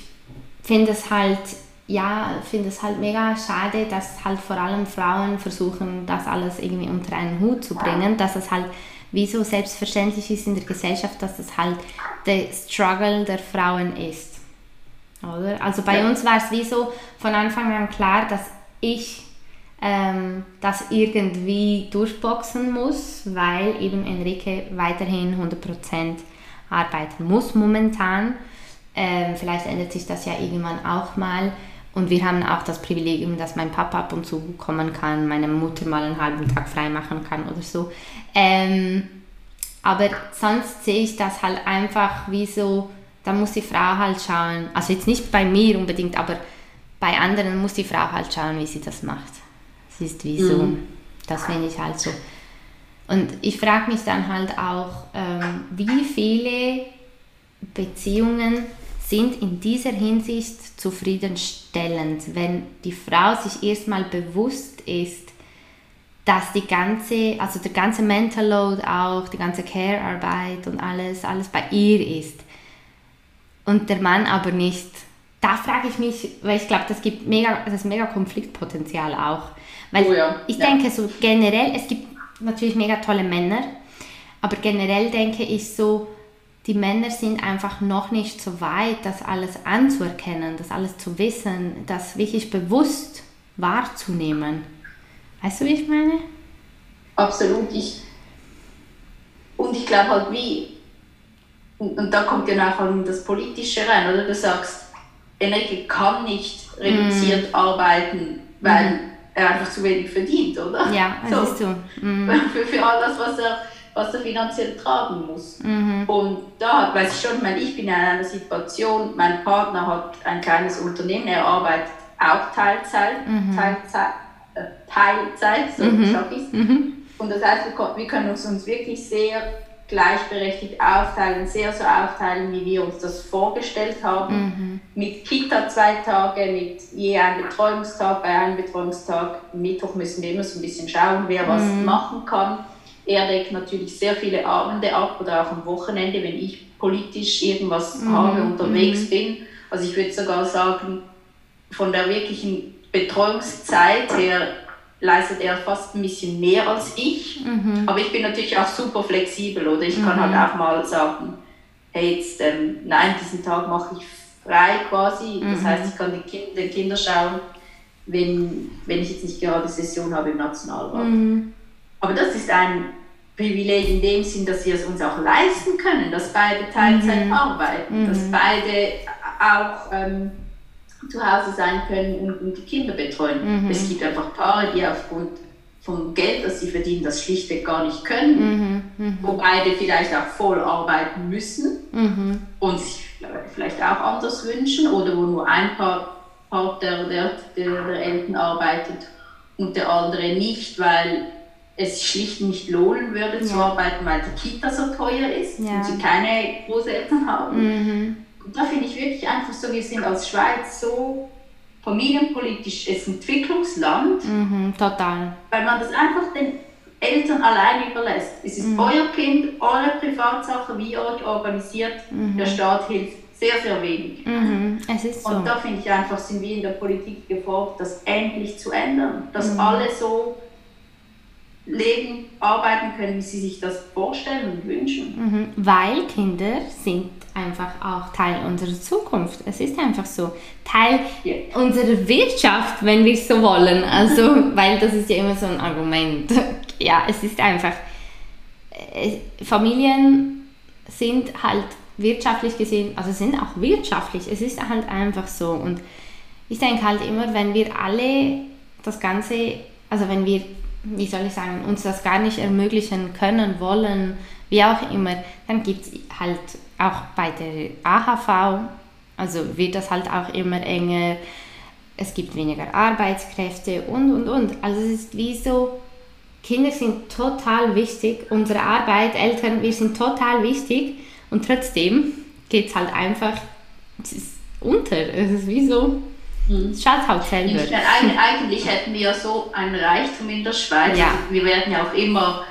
Speaker 1: finde es halt ja, finde es halt mega schade, dass halt vor allem Frauen versuchen, das alles irgendwie unter einen Hut zu bringen, dass es halt wie so selbstverständlich ist in der Gesellschaft, dass es halt der Struggle der Frauen ist. Oder? Also bei ja. uns war es wie so von Anfang an klar, dass ich ähm, das irgendwie durchboxen muss, weil eben Enrique weiterhin 100% arbeiten muss momentan. Ähm, vielleicht ändert sich das ja irgendwann auch mal. Und wir haben auch das Privilegium, dass mein Papa ab und zu kommen kann, meine Mutter mal einen halben Tag frei machen kann oder so. Ähm, aber sonst sehe ich das halt einfach wie so, da muss die Frau halt schauen, also jetzt nicht bei mir unbedingt, aber bei anderen muss die Frau halt schauen, wie sie das macht. Es ist wie so, mhm. das finde ich halt so. Und ich frage mich dann halt auch, ähm, wie viele Beziehungen sind in dieser Hinsicht zufriedenstellend, wenn die Frau sich erstmal bewusst ist, dass die ganze, also der ganze Mental Load auch, die ganze Care-Arbeit und alles, alles bei ihr ist. Und der Mann aber nicht. Da frage ich mich, weil ich glaube, das gibt mega, das mega Konfliktpotenzial auch. Weil oh ja, ich ja. denke so generell, es gibt natürlich mega tolle Männer, aber generell denke ich so, die Männer sind einfach noch nicht so weit, das alles anzuerkennen, das alles zu wissen, das wirklich bewusst wahrzunehmen. Weißt du, wie ich meine?
Speaker 2: Absolut. Ich, und ich glaube halt, wie, und, und da kommt ja nachher das Politische rein, oder? Du sagst, Enrique kann nicht reduziert mm. arbeiten, weil mm. er einfach zu wenig verdient, oder?
Speaker 1: Ja, das so. ist so.
Speaker 2: Mm. Für, für all das, was er, was er finanziell tragen muss. -hmm. Und da weiß ich schon, ich meine, ich bin in einer Situation, mein Partner hat ein kleines Unternehmen, er arbeitet auch Teilzeit, -hmm. Teilzeit äh, Teilzeit, so mhm. schaffe ich. Mhm. Und das heißt, wir können uns, uns wirklich sehr gleichberechtigt aufteilen, sehr so aufteilen, wie wir uns das vorgestellt haben. Mhm. Mit Kita zwei Tage, mit je einem Betreuungstag, bei einem Betreuungstag, Mittwoch müssen wir immer so ein bisschen schauen, wer was mhm. machen kann. Er deckt natürlich sehr viele Abende ab oder auch am Wochenende, wenn ich politisch irgendwas mhm. habe, unterwegs mhm. bin. Also ich würde sogar sagen, von der wirklichen Betreuungszeit her leistet er fast ein bisschen mehr als ich. Mhm. Aber ich bin natürlich auch super flexibel, oder? Ich kann halt mhm. auch mal sagen, hey, jetzt, ähm, nein, diesen Tag mache ich frei quasi. Das mhm. heißt, ich kann den, kind, den Kindern schauen, wenn, wenn ich jetzt nicht gerade Session habe im Nationalrat. Mhm. Aber das ist ein Privileg in dem Sinn, dass wir es uns auch leisten können, dass beide Teilzeit mhm. arbeiten, dass mhm. beide auch ähm, zu Hause sein können und, und die Kinder betreuen. Mhm. Es gibt einfach Paare, die aufgrund vom Geld, das sie verdienen, das schlichtweg gar nicht können, mhm. Mhm. wo beide vielleicht auch voll arbeiten müssen mhm. und sich vielleicht auch anders wünschen oder wo nur ein Paar, Part der, der, der Eltern arbeitet und der andere nicht, weil es schlicht nicht lohnen würde ja. zu arbeiten, weil die Kita so teuer ist ja. und sie keine Großeltern haben. Mhm da finde ich wirklich einfach so, wir sind als Schweiz so familienpolitisch ein Entwicklungsland.
Speaker 1: Mhm, total.
Speaker 2: Weil man das einfach den Eltern allein überlässt. Es ist mhm. euer Kind, eure Privatsache, wie ihr euch organisiert. Mhm. Der Staat hilft sehr, sehr wenig.
Speaker 1: Mhm, es ist so.
Speaker 2: Und da finde ich einfach, sind wir in der Politik gefordert, das endlich zu ändern. Dass mhm. alle so leben, arbeiten können, wie sie sich das vorstellen und wünschen.
Speaker 1: Mhm, weil Kinder sind einfach auch Teil unserer Zukunft. Es ist einfach so. Teil yeah. unserer Wirtschaft, wenn wir es so wollen. Also, weil das ist ja immer so ein Argument. Ja, es ist einfach. Äh, Familien sind halt wirtschaftlich gesehen, also sind auch wirtschaftlich. Es ist halt einfach so. Und ich denke halt immer, wenn wir alle das Ganze, also wenn wir wie soll ich sagen, uns das gar nicht ermöglichen können, wollen, wie auch immer, dann gibt es halt auch bei der AHV, also wird das halt auch immer enger, es gibt weniger Arbeitskräfte und, und, und. Also es ist wie so, Kinder sind total wichtig, unsere Arbeit, Eltern, wir sind total wichtig und trotzdem geht es halt einfach unter. Es ist wie so, Mhm. Schaut halt selber.
Speaker 2: Eigentlich hätten wir ja so ein Reichtum in der Schweiz. Ja. Wir werden ja auch immer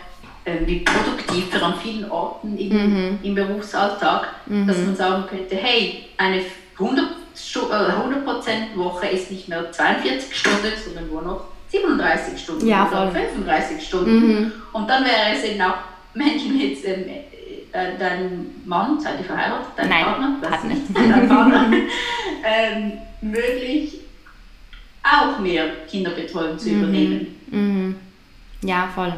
Speaker 2: äh, wie produktiver an vielen Orten im, mhm. im Berufsalltag, mhm. dass man sagen könnte, hey, eine 100%, 100 äh, Woche ist nicht mehr 42 Stunden, sondern nur noch 37 Stunden
Speaker 1: ja,
Speaker 2: oder 35 Stunden. Mhm. Und dann wäre es eben auch Menschen mit ähm, dein, dein Mann, seid ihr verheiratet, dein
Speaker 1: Nein,
Speaker 2: Partner,
Speaker 1: Partner.
Speaker 2: ist dein Partner, ähm, möglich, auch mehr Kinderbetreuung zu übernehmen.
Speaker 1: Mhm. Ja, voll.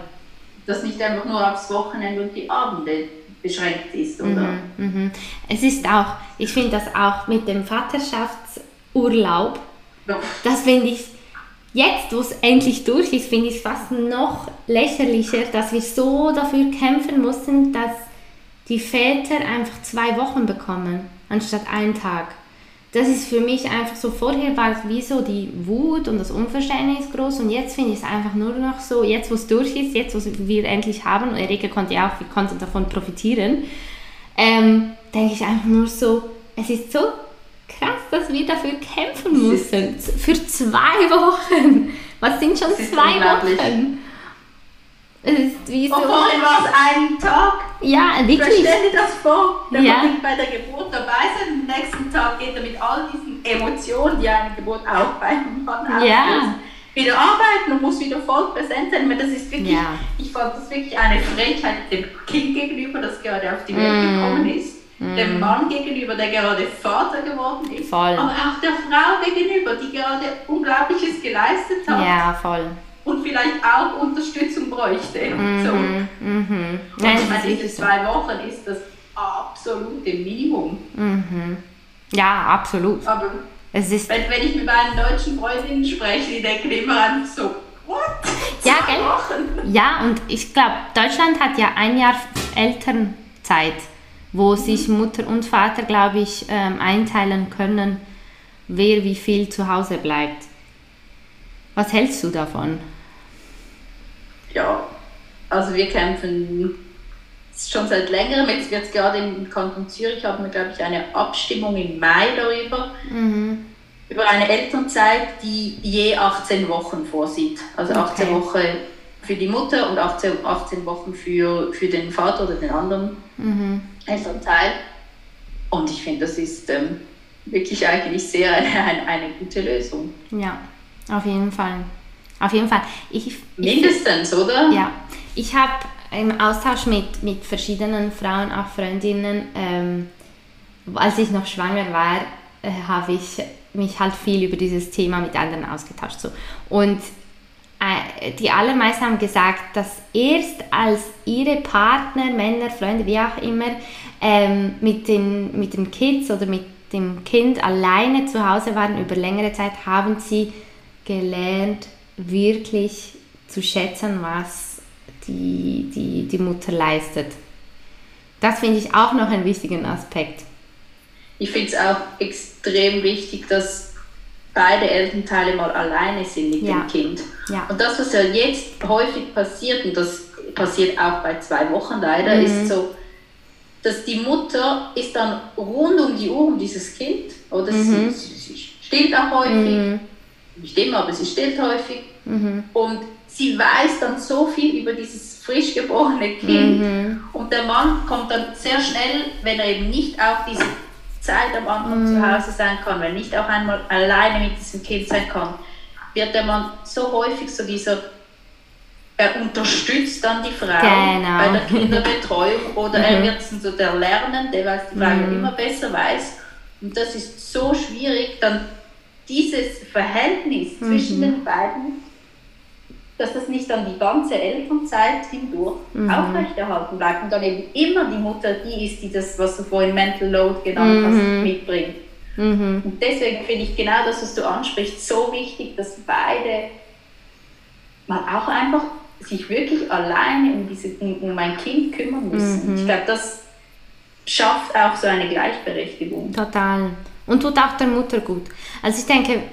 Speaker 2: Dass nicht einfach nur aufs Wochenende und die Abende beschränkt ist, oder?
Speaker 1: Mhm. Es ist auch, ich finde das auch mit dem Vaterschaftsurlaub,
Speaker 2: Ja.
Speaker 1: das finde ich, jetzt wo es endlich durch ist, finde ich es fast noch lächerlicher, dass wir so dafür kämpfen mussten, dass die Väter einfach zwei Wochen bekommen, anstatt einen Tag. Das ist für mich einfach so, vorher war es wie so die Wut und das Unverständnis groß und jetzt finde ich es einfach nur noch so, jetzt wo es durch ist, jetzt wo wir endlich haben, und Erika konnte ja auch, wir konnten davon profitieren, ähm, denke ich einfach nur so, es ist so krass, dass wir dafür kämpfen mussten. Für zwei Wochen. Was sind schon zwei. Wochen? Es ist wie so.
Speaker 2: Und vorhin war es einen Tag.
Speaker 1: Ja, wirklich.
Speaker 2: Stell dir das vor, der
Speaker 1: Ja.
Speaker 2: kann nicht bei der Geburt dabei sein. Am nächsten Tag geht er mit all diesen Emotionen, die eine Geburt auch beim Mann
Speaker 1: Ja.
Speaker 2: auslöst, wieder arbeiten und muss wieder voll präsent sein. Das ist wirklich,
Speaker 1: Ja.
Speaker 2: ich fand das wirklich eine Frechheit dem Kind gegenüber, das gerade auf die Welt
Speaker 1: Mm.
Speaker 2: gekommen ist. Dem Mann gegenüber, der gerade Vater geworden ist.
Speaker 1: Voll.
Speaker 2: Aber auch der Frau gegenüber, die gerade Unglaubliches geleistet hat
Speaker 1: Ja, voll.
Speaker 2: Und vielleicht auch Unterstützung bräuchte. So.
Speaker 1: Mhm. Mhm.
Speaker 2: Und
Speaker 1: Nein,
Speaker 2: ich meine, diese zwei Wochen ist das absolute Minimum.
Speaker 1: Mhm. Ja, absolut.
Speaker 2: Aber
Speaker 1: Es ist.
Speaker 2: wenn, wenn ich mit meinen deutschen Freundinnen spreche, die denken immer einfach so, what?
Speaker 1: Ja,
Speaker 2: Zwei
Speaker 1: gell?
Speaker 2: Wochen?
Speaker 1: Ja, und ich glaube, Deutschland hat ja ein Jahr Elternzeit, wo sich Mutter und Vater, glaube ich, ähm, einteilen können, wer wie viel zu Hause bleibt. Was hältst du davon?
Speaker 2: Ja, also wir kämpfen schon seit längerem. Jetzt wird gerade im Kanton Zürich haben wir, glaube ich, eine Abstimmung im Mai darüber.
Speaker 1: Mhm.
Speaker 2: Über eine Elternzeit, die je 18 Wochen vorsieht. Also 18
Speaker 1: Okay.
Speaker 2: Wochen für die Mutter und 18, 18 Wochen für, für den Vater oder den anderen
Speaker 1: Mhm.
Speaker 2: Elternteil. Und ich finde, das ist ähm, wirklich eigentlich sehr eine, eine, eine gute Lösung.
Speaker 1: Ja, auf jeden Fall. Auf jeden Fall. Ich, ich,
Speaker 2: Mindestens, oder?
Speaker 1: Ja, ich habe im Austausch mit, mit verschiedenen Frauen, auch Freundinnen, ähm, als ich noch schwanger war, äh, habe ich mich halt viel über dieses Thema mit anderen ausgetauscht. So. Und äh, die allermeisten haben gesagt, dass erst als ihre Partner, Männer, Freunde, wie auch immer, ähm, mit, den, mit den Kids oder mit dem Kind alleine zu Hause waren über längere Zeit, haben sie gelernt, wirklich zu schätzen, was die, die, die Mutter leistet. Das finde ich auch noch einen wichtigen Aspekt.
Speaker 2: Ich finde es auch extrem wichtig, dass beide Elternteile mal alleine sind mit
Speaker 1: Ja.
Speaker 2: dem Kind.
Speaker 1: Ja.
Speaker 2: Und das, was ja jetzt häufig passiert, und das passiert auch bei zwei Wochen leider,
Speaker 1: Mhm.
Speaker 2: ist so, dass die Mutter ist dann rund um die Uhr um dieses Kind, oder
Speaker 1: Mhm.
Speaker 2: sie, sie, sie stillt auch häufig, nicht immer, aber sie stillt häufig,
Speaker 1: Mhm.
Speaker 2: und sie weiß dann so viel über dieses frisch geborene Kind.
Speaker 1: Mhm.
Speaker 2: Und der Mann kommt dann sehr schnell, wenn er eben nicht auch diese Zeit am Anfang
Speaker 1: Mhm.
Speaker 2: zu Hause sein kann, wenn er nicht auch einmal alleine mit diesem Kind sein kann, wird der Mann so häufig so dieser, er unterstützt dann die Frau
Speaker 1: Genau.
Speaker 2: bei der Kinderbetreuung oder er
Speaker 1: Mhm.
Speaker 2: wird so der Lernende, weil die Frau ja immer besser weiß. Und das ist so schwierig, dann dieses Verhältnis
Speaker 1: Mhm.
Speaker 2: zwischen den beiden dass das nicht dann die ganze Elternzeit hindurch
Speaker 1: Mhm.
Speaker 2: aufrechterhalten bleibt und dann eben immer die Mutter die ist, die das, was du vorhin Mental Load genannt hast,
Speaker 1: Mhm.
Speaker 2: mitbringt.
Speaker 1: Mhm.
Speaker 2: Und deswegen finde ich genau das, was du ansprichst, so wichtig, dass beide mal auch einfach sich wirklich alleine um, diese, um, ein Kind kümmern müssen.
Speaker 1: Mhm.
Speaker 2: Ich glaube, das schafft auch so eine Gleichberechtigung.
Speaker 1: Total. Und tut auch der Mutter gut. Also ich denke,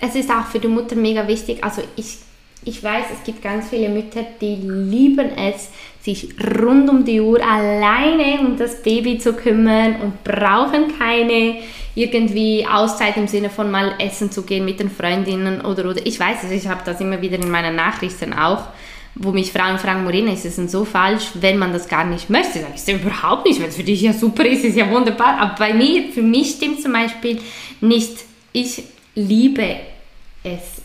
Speaker 1: es ist auch für die Mutter mega wichtig. Also ich, ich weiß, es gibt ganz viele Mütter, die lieben es, sich rund um die Uhr alleine um das Baby zu kümmern und brauchen keine irgendwie Auszeit im Sinne von mal essen zu gehen mit den Freundinnen oder oder. Ich weiß es, ich habe das immer wieder in meinen Nachrichten auch wo mich Frauen fragen, Morena, ist es denn so falsch, wenn man das gar nicht möchte? Sag ich, überhaupt nicht, wenn es für dich ja super ist, ist ja wunderbar. Aber bei mir, für mich stimmt zum Beispiel nicht, ich liebe es,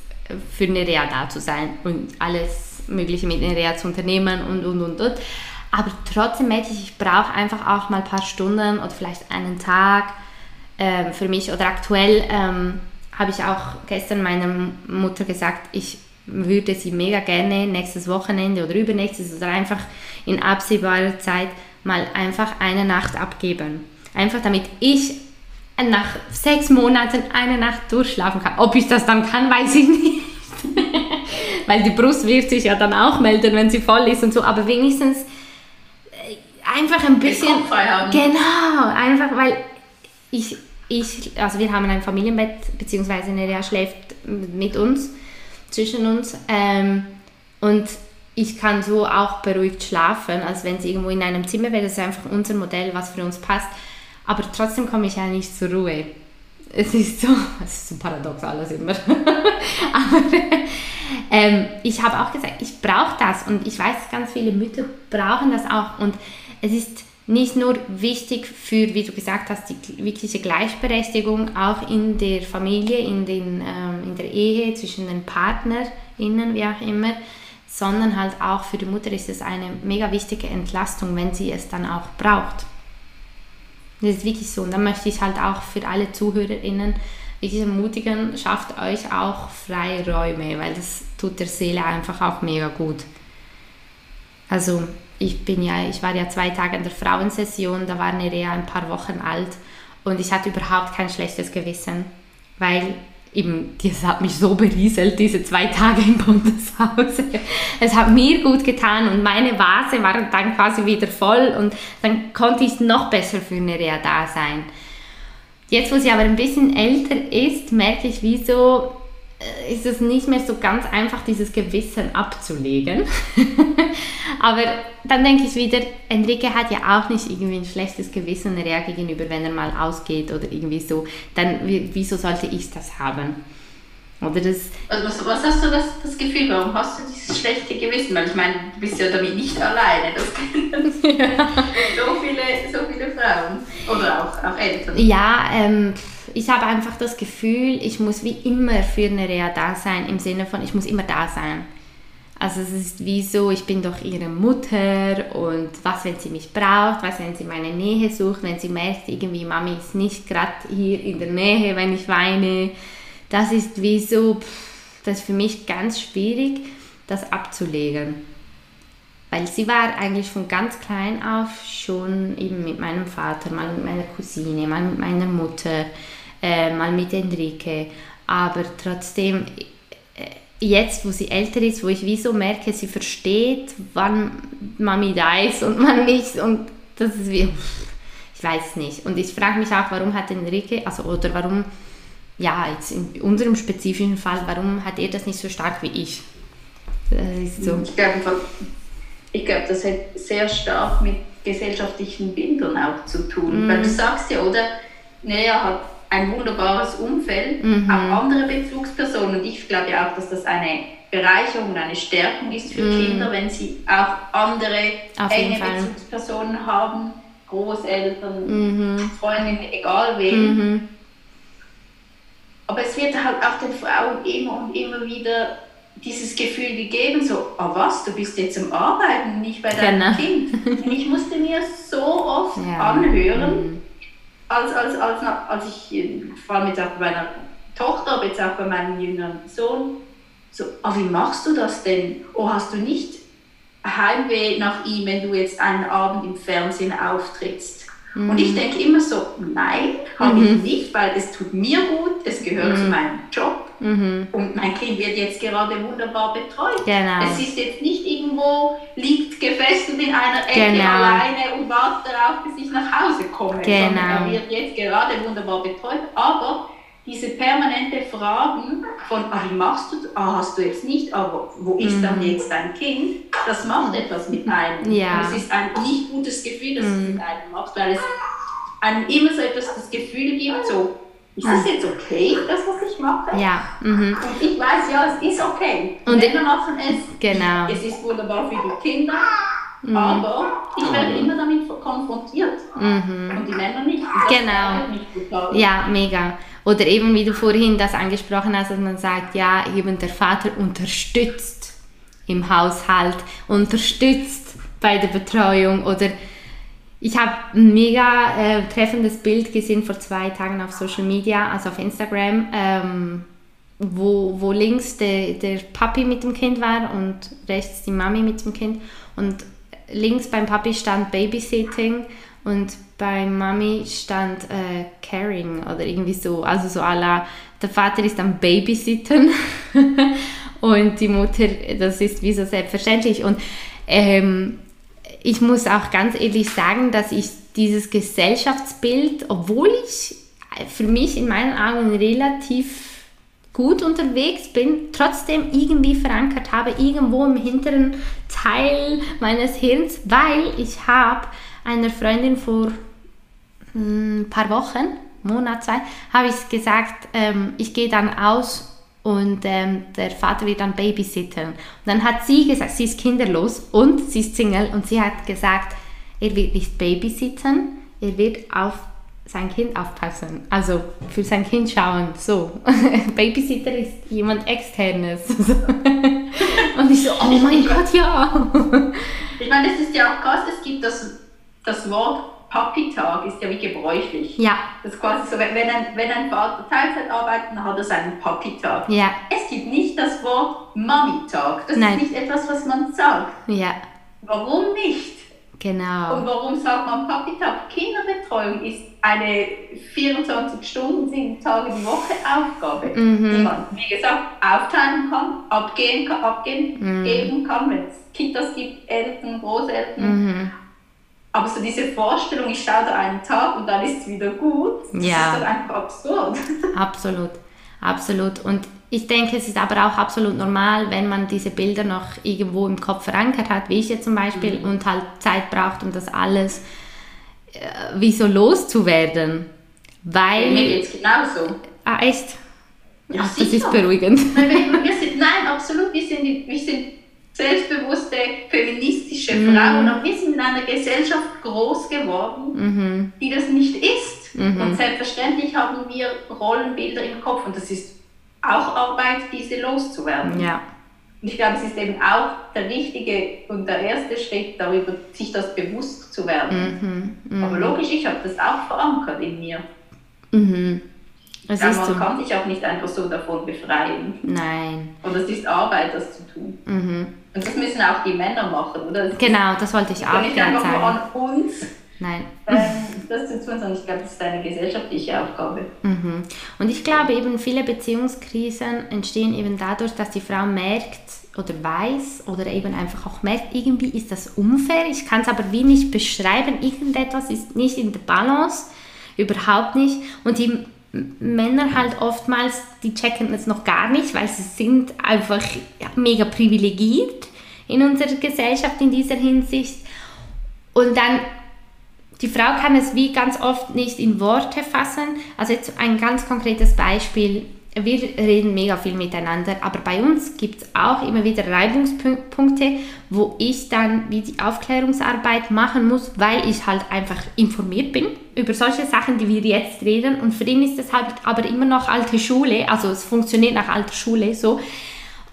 Speaker 1: für eine Reha da zu sein und alles Mögliche mit einer Reha zu unternehmen und, und, und, und. aber trotzdem merke ich, ich brauche einfach auch mal ein paar Stunden oder vielleicht einen Tag ähm, für mich. Oder aktuell ähm, habe ich auch gestern meiner Mutter gesagt, ich würde sie mega gerne nächstes Wochenende oder übernächstes oder einfach in absehbarer Zeit mal einfach eine Nacht abgeben. Einfach damit ich nach sechs Monaten eine Nacht durchschlafen kann. Ob ich das dann kann, weiß ich nicht. Weil die Brust wird sich ja dann auch melden, wenn sie voll ist und so. Aber wenigstens äh, einfach ein bisschen. Genau, einfach weil ich, ich, also wir haben ein Familienbett, beziehungsweise Nerea schläft mit uns, zwischen uns. Ähm, und ich kann so auch beruhigt schlafen, als wenn sie irgendwo in einem Zimmer wäre. Das ist einfach unser Modell, was für uns passt. Aber trotzdem komme ich ja nicht zur Ruhe. Es ist so, es ist so paradox alles immer. Aber ähm, ich habe auch gesagt, ich brauche das und ich weiß, ganz viele Mütter brauchen das auch. Und es ist nicht nur wichtig für, wie du gesagt hast, die wirkliche Gleichberechtigung auch in der Familie, in, den, ähm, in der Ehe, zwischen den PartnerInnen, wie auch immer, sondern halt auch für die Mutter ist es eine mega wichtige Entlastung, wenn sie es dann auch braucht. Das ist wirklich so. Und dann möchte ich halt auch für alle ZuhörerInnen wirklich ermutigen, schafft euch auch Freiräume, weil das tut der Seele einfach auch mega gut. Also ich bin ja, ich war ja zwei Tage in der Frauensession, da war Nerea ein paar Wochen alt und ich hatte überhaupt kein schlechtes Gewissen, weil eben, das hat mich so berieselt, diese zwei Tage im Bundeshaus. Es hat mir gut getan und meine Vase war dann quasi wieder voll und dann konnte ich noch besser für Nerea da sein. Jetzt, wo sie aber ein bisschen älter ist, merke ich, wieso ist es nicht mehr so ganz einfach, dieses Gewissen abzulegen. Aber dann denke ich wieder, Enrique hat ja auch nicht irgendwie ein schlechtes Gewissen Rea gegenüber, wenn er mal ausgeht oder irgendwie so. Dann wieso sollte ich das haben?
Speaker 2: Oder das also was, was hast du das, das Gefühl, warum hast du dieses schlechte Gewissen? Weil ich meine, du bist ja damit nicht alleine. Das ja. so, viele, so viele Frauen oder auch, auch Eltern.
Speaker 1: Ja, ähm, ich habe einfach das Gefühl, ich muss wie immer für eine Rea da sein, im Sinne von, ich muss immer da sein. Also es ist wie so, ich bin doch ihre Mutter und was, wenn sie mich braucht, was, wenn sie meine Nähe sucht, wenn sie merkt, irgendwie Mami ist nicht gerade hier in der Nähe, wenn ich weine. Das ist wie so, pff, das ist für mich ganz schwierig, das abzulegen. Weil sie war eigentlich von ganz klein auf schon eben mit meinem Vater, mal mit meiner Cousine, mal mit meiner Mutter, äh, mal mit Enrique. Aber trotzdem, äh, jetzt, wo sie älter ist, wo ich wieso merke, sie versteht, wann Mami da ist und wann nicht. Und das ist wie, ich weiß nicht. Und ich frage mich auch, warum hat Enrique, also oder warum, ja, jetzt in unserem spezifischen Fall, warum hat er das nicht so stark wie ich?
Speaker 2: So. Ich glaube, ich das hat sehr stark mit gesellschaftlichen Bildern auch zu tun. Mm. Weil du sagst ja, oder? Naja, hat ein wunderbares Umfeld, mhm. auch andere Bezugspersonen. Und ich glaube ja auch, dass das eine Bereicherung und eine Stärkung ist für mhm. Kinder, wenn sie auch andere Auf enge Bezugspersonen haben, Großeltern, mhm. Freundinnen, egal wen. Mhm. Aber es wird halt auch den Frauen immer und immer wieder dieses Gefühl gegeben, so, ah oh was, du bist jetzt am Arbeiten, nicht bei deinem genau. Kind. Und ich musste mir so oft ja. anhören, mhm als, als, als, als ich, vor allem jetzt auch bei meiner Tochter, aber jetzt auch bei meinem jüngeren Sohn, so, ah, wie machst du das denn? Oh, hast du nicht Heimweh nach ihm, wenn du jetzt einen Abend im Fernsehen auftrittst? Mhm. Und ich denke immer so, nein, habe mhm. ich nicht, weil es tut mir gut, es gehört mhm. zu meinem Job mhm. und mein Kind wird jetzt gerade wunderbar betreut. Genau. Es ist jetzt nicht irgendwo, liegt gefesselt in einer Ecke genau. alleine und wartet darauf, bis ich nach Hause komme, genau. er wird jetzt gerade wunderbar betreut, aber diese permanente Fragen von, ah, wie machst du, ah, hast du jetzt nicht, aber wo ist mhm. dann jetzt dein Kind, das macht etwas mit einem. Ja. Und es ist ein nicht gutes Gefühl, das mhm. es mit einem macht, weil es einem immer so etwas das Gefühl gibt, so, ist das jetzt okay, das, was ich mache? Ja. Mhm. Und ich weiß, ja, es ist okay. Und Männer machen es.
Speaker 1: Genau.
Speaker 2: Es ist wunderbar für die Kinder. Mhm. Aber ich werde immer damit konfrontiert. Mhm. Und die Männer nicht.
Speaker 1: genau. ja, mega. Oder eben, wie du vorhin das angesprochen hast, dass man sagt, ja, eben der Vater unterstützt im Haushalt, unterstützt bei der Betreuung oder ich habe ein mega äh, treffendes Bild gesehen vor zwei Tagen auf Social Media, also auf Instagram, ähm, wo, wo links der, der Papi mit dem Kind war und rechts die Mami mit dem Kind. Und links beim Papi stand Babysitting und bei Mami stand äh, Caring oder irgendwie so. Also so la, der Vater ist am Babysitten und die Mutter, das ist wie so selbstverständlich. Und ähm, ich muss auch ganz ehrlich sagen, dass ich dieses Gesellschaftsbild, obwohl ich für mich in meinen Augen relativ gut unterwegs bin, trotzdem irgendwie verankert habe, irgendwo im hinteren Teil meines Hirns, weil ich habe einer Freundin vor ein hm, paar Wochen, Monat, zwei, habe ich gesagt, ähm, ich gehe dann aus und ähm, der Vater wird dann babysitten. Und dann hat sie gesagt, sie ist kinderlos und sie ist Single und sie hat gesagt, er wird nicht babysitten, er wird auf sein Kind aufpassen, also für sein Kind schauen, so. Babysitter ist jemand externes. und ich so, oh mein Gott, ja.
Speaker 2: Ich meine, es ist ja auch krass, es gibt das, das Wort Papi-Tag ist ja wie gebräuchlich.
Speaker 1: Ja.
Speaker 2: Das ist quasi so, wenn ein, wenn ein Vater Teilzeit arbeitet, dann hat er seinen Papi-Tag.
Speaker 1: Ja.
Speaker 2: Es gibt nicht das Wort Mami-Tag. Das Nein. ist nicht etwas, was man sagt.
Speaker 1: Ja.
Speaker 2: Warum nicht?
Speaker 1: Genau.
Speaker 2: Und warum sagt man Papi-Tag? Kinderbetreuung ist eine 24 Stunden, 7 Tage die Woche Aufgabe, mhm. die man, wie gesagt, aufteilen kann, abgehen kann, abgehen mhm. geben kann, wenn es Kitas gibt, Eltern, Großeltern. Mhm. Aber so diese Vorstellung, ich schaue da einen Tag und dann ist es wieder gut, das ja. ist doch einfach absurd.
Speaker 1: Absolut, absolut. Und ich denke, es ist aber auch absolut normal, wenn man diese Bilder noch irgendwo im Kopf verankert hat, wie ich jetzt zum Beispiel, mhm. und halt Zeit braucht, um das alles äh, wie so loszuwerden. Weil.
Speaker 2: Mir geht es genauso.
Speaker 1: Ah, echt? Ja, Ach, das ist beruhigend.
Speaker 2: wir, wir sind, nein, absolut. Wir sind, wir sind selbstbewusste, feministische mhm. Frauen. Und wir sind in einer Gesellschaft groß geworden, mhm. die das nicht ist. Mhm. Und selbstverständlich haben wir Rollenbilder im Kopf und das ist auch Arbeit, diese loszuwerden.
Speaker 1: Ja.
Speaker 2: Und ich glaube, es ist eben auch der richtige und der erste Schritt, darüber sich das bewusst zu werden. Mhm. Aber logisch, ich habe das auch verankert in mir. Das ja, man kann sich auch nicht einfach so davon befreien.
Speaker 1: Nein.
Speaker 2: Und es ist Arbeit, das zu tun. Mhm. Und das müssen auch die Männer machen, oder? Das
Speaker 1: genau, das wollte ich auch
Speaker 2: nicht einfach nur an uns.
Speaker 1: Nein.
Speaker 2: Ähm, das zu tun, sondern ich glaube, das ist eine gesellschaftliche Aufgabe.
Speaker 1: Mhm. Und ich glaube eben, viele Beziehungskrisen entstehen eben dadurch, dass die Frau merkt oder weiß oder eben einfach auch merkt, irgendwie ist das unfair, ich kann es aber wie nicht beschreiben, irgendetwas ist nicht in der Balance, überhaupt nicht. Und die Männer halt oftmals, die checken das noch gar nicht, weil sie sind einfach mega privilegiert in unserer Gesellschaft in dieser Hinsicht. Und dann, die Frau kann es wie ganz oft nicht in Worte fassen. Also jetzt ein ganz konkretes Beispiel wir reden mega viel miteinander, aber bei uns gibt es auch immer wieder Reibungspunkte, wo ich dann wie die Aufklärungsarbeit machen muss, weil ich halt einfach informiert bin über solche Sachen, die wir jetzt reden. Und für ihn ist es halt aber immer noch alte Schule, also es funktioniert nach alter Schule so.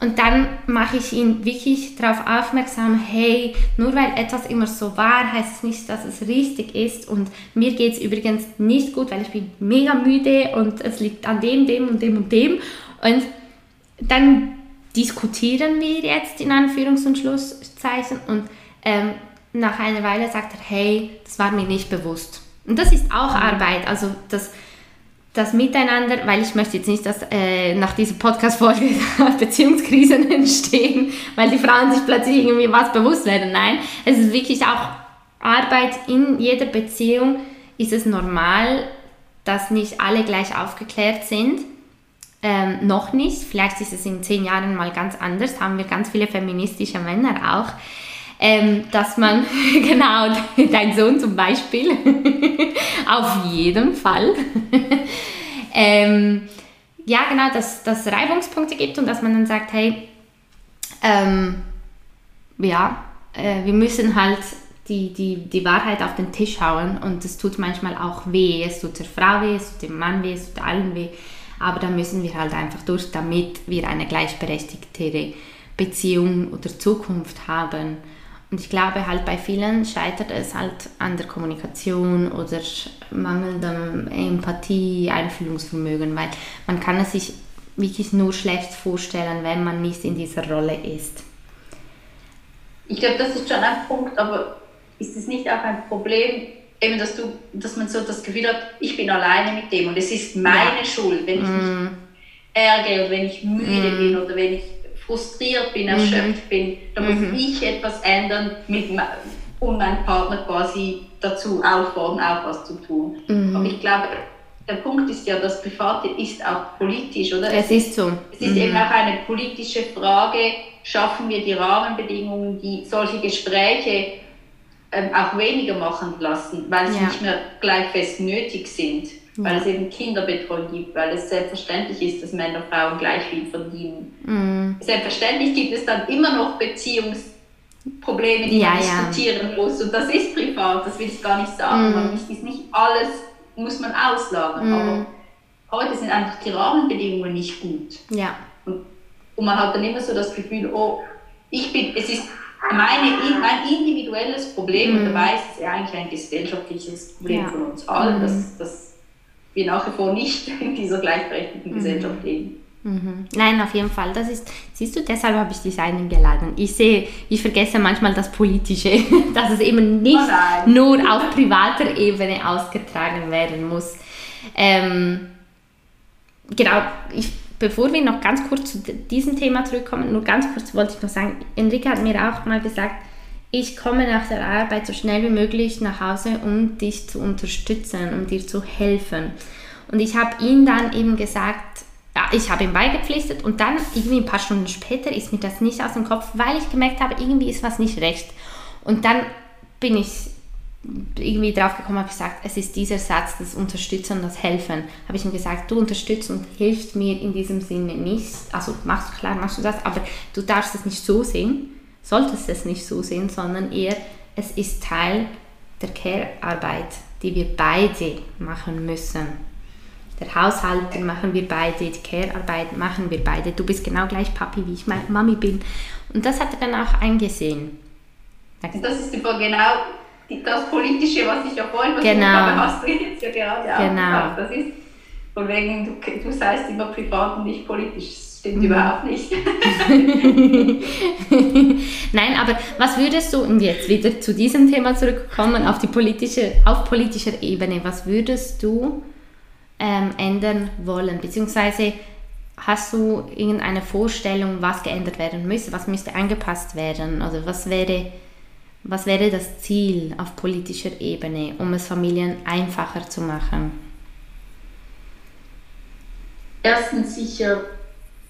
Speaker 1: Und dann mache ich ihn wirklich darauf aufmerksam, hey, nur weil etwas immer so war, heißt es nicht, dass es richtig ist. Und mir geht es übrigens nicht gut, weil ich bin mega müde und es liegt an dem, dem und dem und dem. Und dann diskutieren wir jetzt in Anführungs- und Schlusszeichen und ähm, nach einer Weile sagt er, hey, das war mir nicht bewusst. Und das ist auch Arbeit, also das das Miteinander, weil ich möchte jetzt nicht, dass äh, nach dieser Podcast-Folge Beziehungskrisen entstehen, weil die Frauen sich plötzlich irgendwie was bewusst werden. Nein, es ist wirklich auch Arbeit in jeder Beziehung. Ist es normal, dass nicht alle gleich aufgeklärt sind? Ähm, noch nicht. Vielleicht ist es in zehn Jahren mal ganz anders. Haben wir ganz viele feministische Männer auch ähm, dass man, genau, dein Sohn zum Beispiel, auf jeden Fall, ähm, ja, genau, dass es Reibungspunkte gibt und dass man dann sagt, hey, ähm, ja, äh, wir müssen halt die, die, die Wahrheit auf den Tisch hauen und es tut manchmal auch weh. Es tut der Frau weh, es tut dem Mann weh, es tut allen weh. Aber da müssen wir halt einfach durch, damit wir eine gleichberechtigtere Beziehung oder Zukunft haben. Und ich glaube halt bei vielen scheitert es halt an der Kommunikation oder mangelndem Empathie, Einfühlungsvermögen, weil man kann es sich wirklich nur schlecht vorstellen, wenn man nicht in dieser Rolle ist.
Speaker 2: Ich glaube, das ist schon ein Punkt, aber ist es nicht auch ein Problem, eben, dass, du, dass man so das Gefühl hat, ich bin alleine mit dem und es ist meine ja. Schuld, wenn ich mm. mich ärgere oder wenn ich müde mm. bin oder wenn ich frustriert bin, erschöpft mm. bin, dann muss -hmm. ich etwas ändern, mit, um meinen Partner quasi dazu auffordern, auch was zu tun. -hmm. Aber ich glaube, der Punkt ist ja, das Private ist auch politisch, oder?
Speaker 1: Es, ist so.
Speaker 2: Es ist eben mhm. auch eine politische Frage, schaffen wir die Rahmenbedingungen, die solche Gespräche ähm, auch weniger machen lassen, weil sie ja. nicht mehr gleich fest nötig sind. Weil es eben Kinderbetreuung gibt, weil es selbstverständlich ist, dass Männer und Frauen gleich viel verdienen. Mhm. Selbstverständlich gibt es dann immer noch Beziehungsprobleme, die ja, man diskutieren muss und das ist privat, das will ich gar nicht sagen. Mhm. Man ist nicht alles muss man auslagern, aber heute sind einfach die Rahmenbedingungen nicht gut.
Speaker 1: Ja.
Speaker 2: Und, und man hat dann immer so das Gefühl, oh, ich bin, es ist meine, mein individuelles Problem, mhm. und dabei ist es ja eigentlich ein gesellschaftliches Problem ja. von uns allen, mhm. dass, dass wir nach wie vor nicht in dieser gleichberechtigten mhm. Gesellschaft leben.
Speaker 1: Mhm. Nein, auf jeden Fall. Das ist, siehst du, deshalb habe ich dich eingeladen. Ich sehe, ich vergesse manchmal das Politische, dass es eben nicht oh nur auf privater Ebene ausgetragen werden muss. Ähm, genau, ich bevor wir noch ganz kurz zu diesem Thema zurückkommen, nur ganz kurz wollte ich noch sagen, Enrique hat mir auch mal gesagt, ich komme nach der Arbeit so schnell wie möglich nach Hause, um dich zu unterstützen, um dir zu helfen. Und ich habe ihm dann eben gesagt, ja, ich habe ihm beigepflichtet und dann irgendwie ein paar Stunden später ist mir das nicht aus dem Kopf, weil ich gemerkt habe, irgendwie ist was nicht recht. Und dann bin ich irgendwie drauf gekommen, habe gesagt, es ist dieser Satz, das Unterstützen das Helfen. Habe ich ihm gesagt, du unterstützt und hilfst mir in diesem Sinne nicht. Also machst klar, machst du das, aber du darfst es nicht so sehen, solltest es nicht so sehen, sondern eher, es ist Teil der Care-Arbeit, die wir beide machen müssen. Der Haushalt machen wir beide, die Care-Arbeit machen wir beide. Du bist genau gleich Papi, wie ich Mami bin. Und das hat er dann auch eingesehen.
Speaker 2: Das ist genau das Politische, was ich ja vorhin
Speaker 1: genau. habe,
Speaker 2: hast du jetzt ja gerade genau. auch Das ist von wegen, du, du seist immer privat und nicht politisch. Stimmt überhaupt nicht.
Speaker 1: Nein, aber was würdest du, und jetzt wieder zu diesem Thema zurückkommen, auf, die politische, auf politischer Ebene, was würdest du ähm, ändern wollen? Beziehungsweise hast du irgendeine Vorstellung, was geändert werden müsste, was müsste angepasst werden? Also was wäre was wäre das Ziel auf politischer Ebene, um es Familien einfacher zu machen?
Speaker 2: Erstens sicher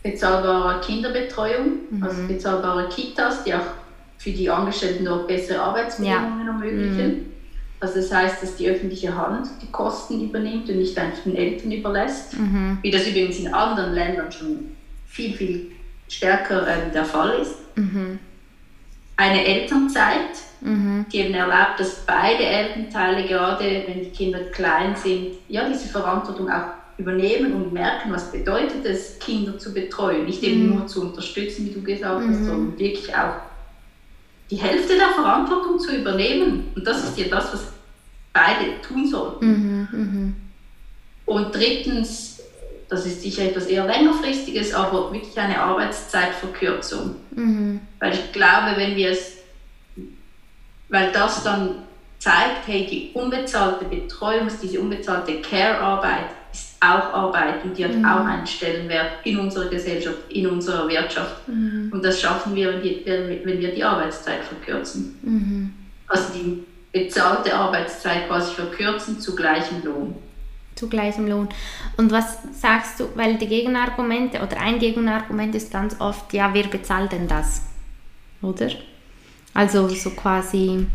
Speaker 2: bezahlbare Kinderbetreuung, mhm. also bezahlbare Kitas, die auch für die Angestellten dort bessere Arbeitsbedingungen ja. ermöglichen. Mhm. Also das heißt, dass die öffentliche Hand die Kosten übernimmt und nicht einfach den Eltern überlässt, mhm. wie das übrigens in anderen Ländern schon viel, viel stärker äh, der Fall ist. Mhm eine Elternzeit, mhm. die eben erlaubt, dass beide Elternteile, gerade wenn die Kinder klein sind, ja, diese Verantwortung auch übernehmen und merken, was bedeutet es, Kinder zu betreuen. Nicht eben mhm. nur zu unterstützen, wie du gesagt hast, mhm. sondern wirklich auch die Hälfte der Verantwortung zu übernehmen. Und das ist ja das, was beide tun sollten. Mhm, mhm. Und drittens, das ist sicher etwas eher längerfristiges, aber wirklich eine Arbeitszeitverkürzung. Mhm. Weil ich glaube, wenn wir es, weil das dann zeigt, hey, die unbezahlte Betreuung, diese unbezahlte Care-Arbeit auch Arbeit und die hat mhm. auch einen Stellenwert in unserer Gesellschaft, in unserer Wirtschaft. Mhm. Und das schaffen wir, wenn wir die Arbeitszeit verkürzen. Mhm. Also die bezahlte Arbeitszeit quasi verkürzen zu gleichem Lohn
Speaker 1: zu gleichem Lohn. Und was sagst du, weil die Gegenargumente oder ein Gegenargument ist ganz oft, ja, wer bezahlt denn das? Oder? Also so quasi.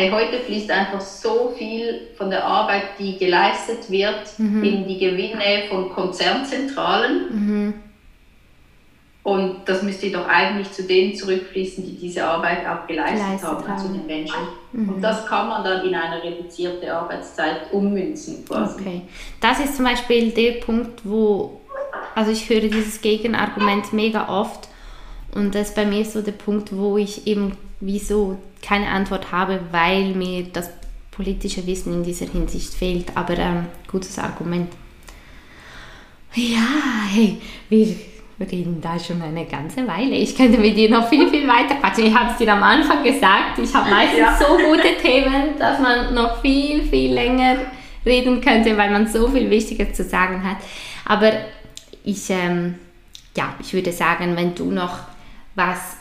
Speaker 2: Hey, heute fließt einfach so viel von der Arbeit, die geleistet wird, mhm. in die Gewinne von Konzernzentralen. Mhm. Und das müsste doch eigentlich zu denen zurückfließen, die diese Arbeit auch geleistet, geleistet haben, haben, zu den Menschen. Mhm. Und das kann man dann in eine reduzierte Arbeitszeit ummünzen. Quasi.
Speaker 1: Okay. Das ist zum Beispiel der Punkt, wo, also ich höre dieses Gegenargument mega oft Und das ist bei mir so der Punkt, wo ich eben wieso keine Antwort habe, weil mir das politische Wissen in dieser Hinsicht fehlt. Aber ähm, gutes Argument. Ja, hey, wir reden da schon eine ganze Weile. Ich könnte mit dir noch viel, viel weiter quatschen. Ich habe es dir am Anfang gesagt. Ich habe meistens ja. so gute Themen, dass man noch viel, viel länger reden könnte, weil man so viel Wichtiges zu sagen hat. Aber ich, ähm, ja, ich würde sagen, wenn du noch was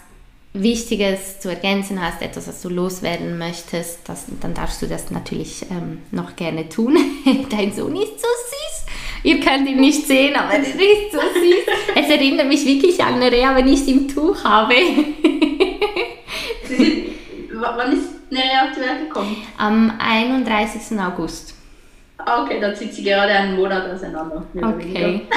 Speaker 1: Wichtiges zu ergänzen hast, etwas, was du loswerden möchtest, das, dann darfst du das natürlich ähm, noch gerne tun. Dein Sohn ist so süß. Ihr könnt ihn nicht sehen, aber er ist so süß. Es erinnert mich wirklich an Nerea, wenn ich es im Tuch habe.
Speaker 2: wann ist Nerea auf die Welt gekommen?
Speaker 1: Am 31. August.
Speaker 2: Ah, okay, dann sind sie gerade einen Monat auseinander.
Speaker 1: Okay.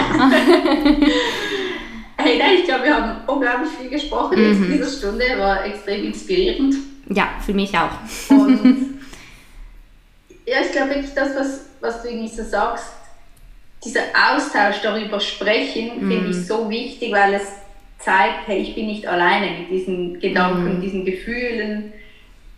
Speaker 2: hey, nein, ich glaube, wir haben unglaublich viel gesprochen mhm. in dieser Stunde, war extrem inspirierend.
Speaker 1: Ja, für mich auch.
Speaker 2: Und ja, ich glaube wirklich, das, was, was du irgendwie so sagst, dieser Austausch darüber sprechen, mhm. finde ich so wichtig, weil es zeigt, hey, ich bin nicht alleine mit diesen Gedanken, mhm. diesen Gefühlen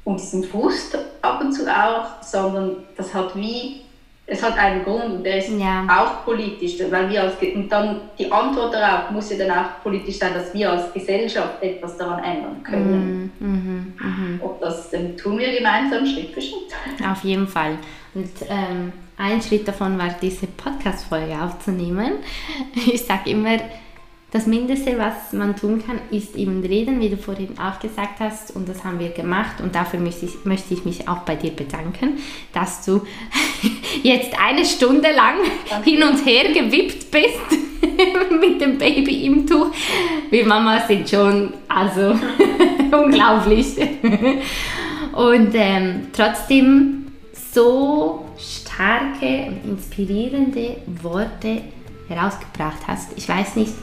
Speaker 2: und diesem Frust ab und zu auch, sondern das hat wie es hat einen Grund und der ist ja. auch politisch, weil wir als und dann die Antwort darauf muss ja dann auch politisch sein, dass wir als Gesellschaft etwas daran ändern können. Mm, mm, und das ähm, tun wir gemeinsam Schritt für Schritt.
Speaker 1: Auf jeden Fall. Und ähm, ein Schritt davon war, diese Podcast-Folge aufzunehmen. Ich sage immer, das Mindeste, was man tun kann, ist eben reden, wie du vorhin auch gesagt hast. Und das haben wir gemacht. Und dafür möchte ich, möchte ich mich auch bei dir bedanken, dass du jetzt eine Stunde lang hin und her gewippt bist mit dem Baby im Tuch. Wir Mama sind schon, also unglaublich. und ähm, trotzdem so starke und inspirierende Worte herausgebracht hast. Ich weiß nicht,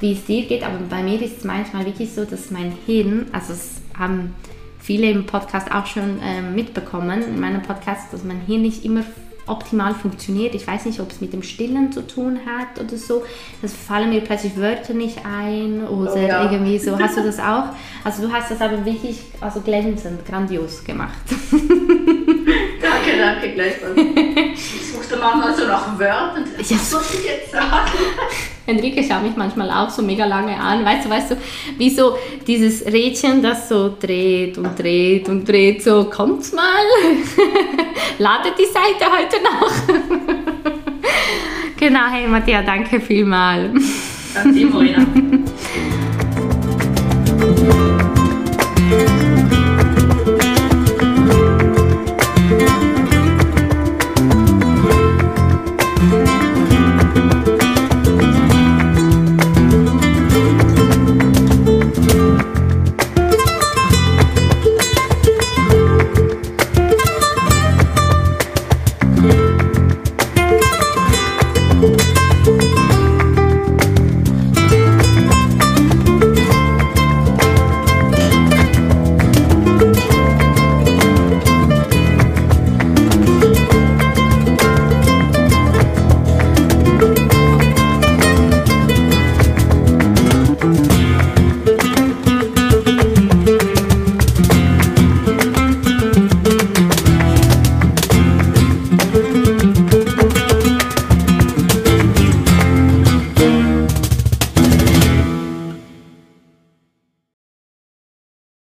Speaker 1: wie es dir geht, aber bei mir ist es manchmal wirklich so, dass mein Hirn, also es haben viele im Podcast auch schon äh, mitbekommen, in meinem Podcast, dass mein Hirn nicht immer optimal funktioniert. Ich weiß nicht, ob es mit dem Stillen zu tun hat oder so. Das fallen mir plötzlich Wörter nicht ein oder oh, ja. irgendwie so. Hast du das auch? Also du hast das aber wirklich also glänzend, grandios gemacht.
Speaker 2: danke, danke, gleichfalls. Ich suchte manchmal so nach Wörtern. Was muss ich jetzt sagen?
Speaker 1: Enrique schaut mich manchmal auch so mega lange an. Weißt du, weißt du, wie so dieses Rädchen, das so dreht und dreht und dreht, so kommt's mal. Ladet die Seite heute noch. genau, hey Matthias, danke vielmals.
Speaker 2: Danke, Morena.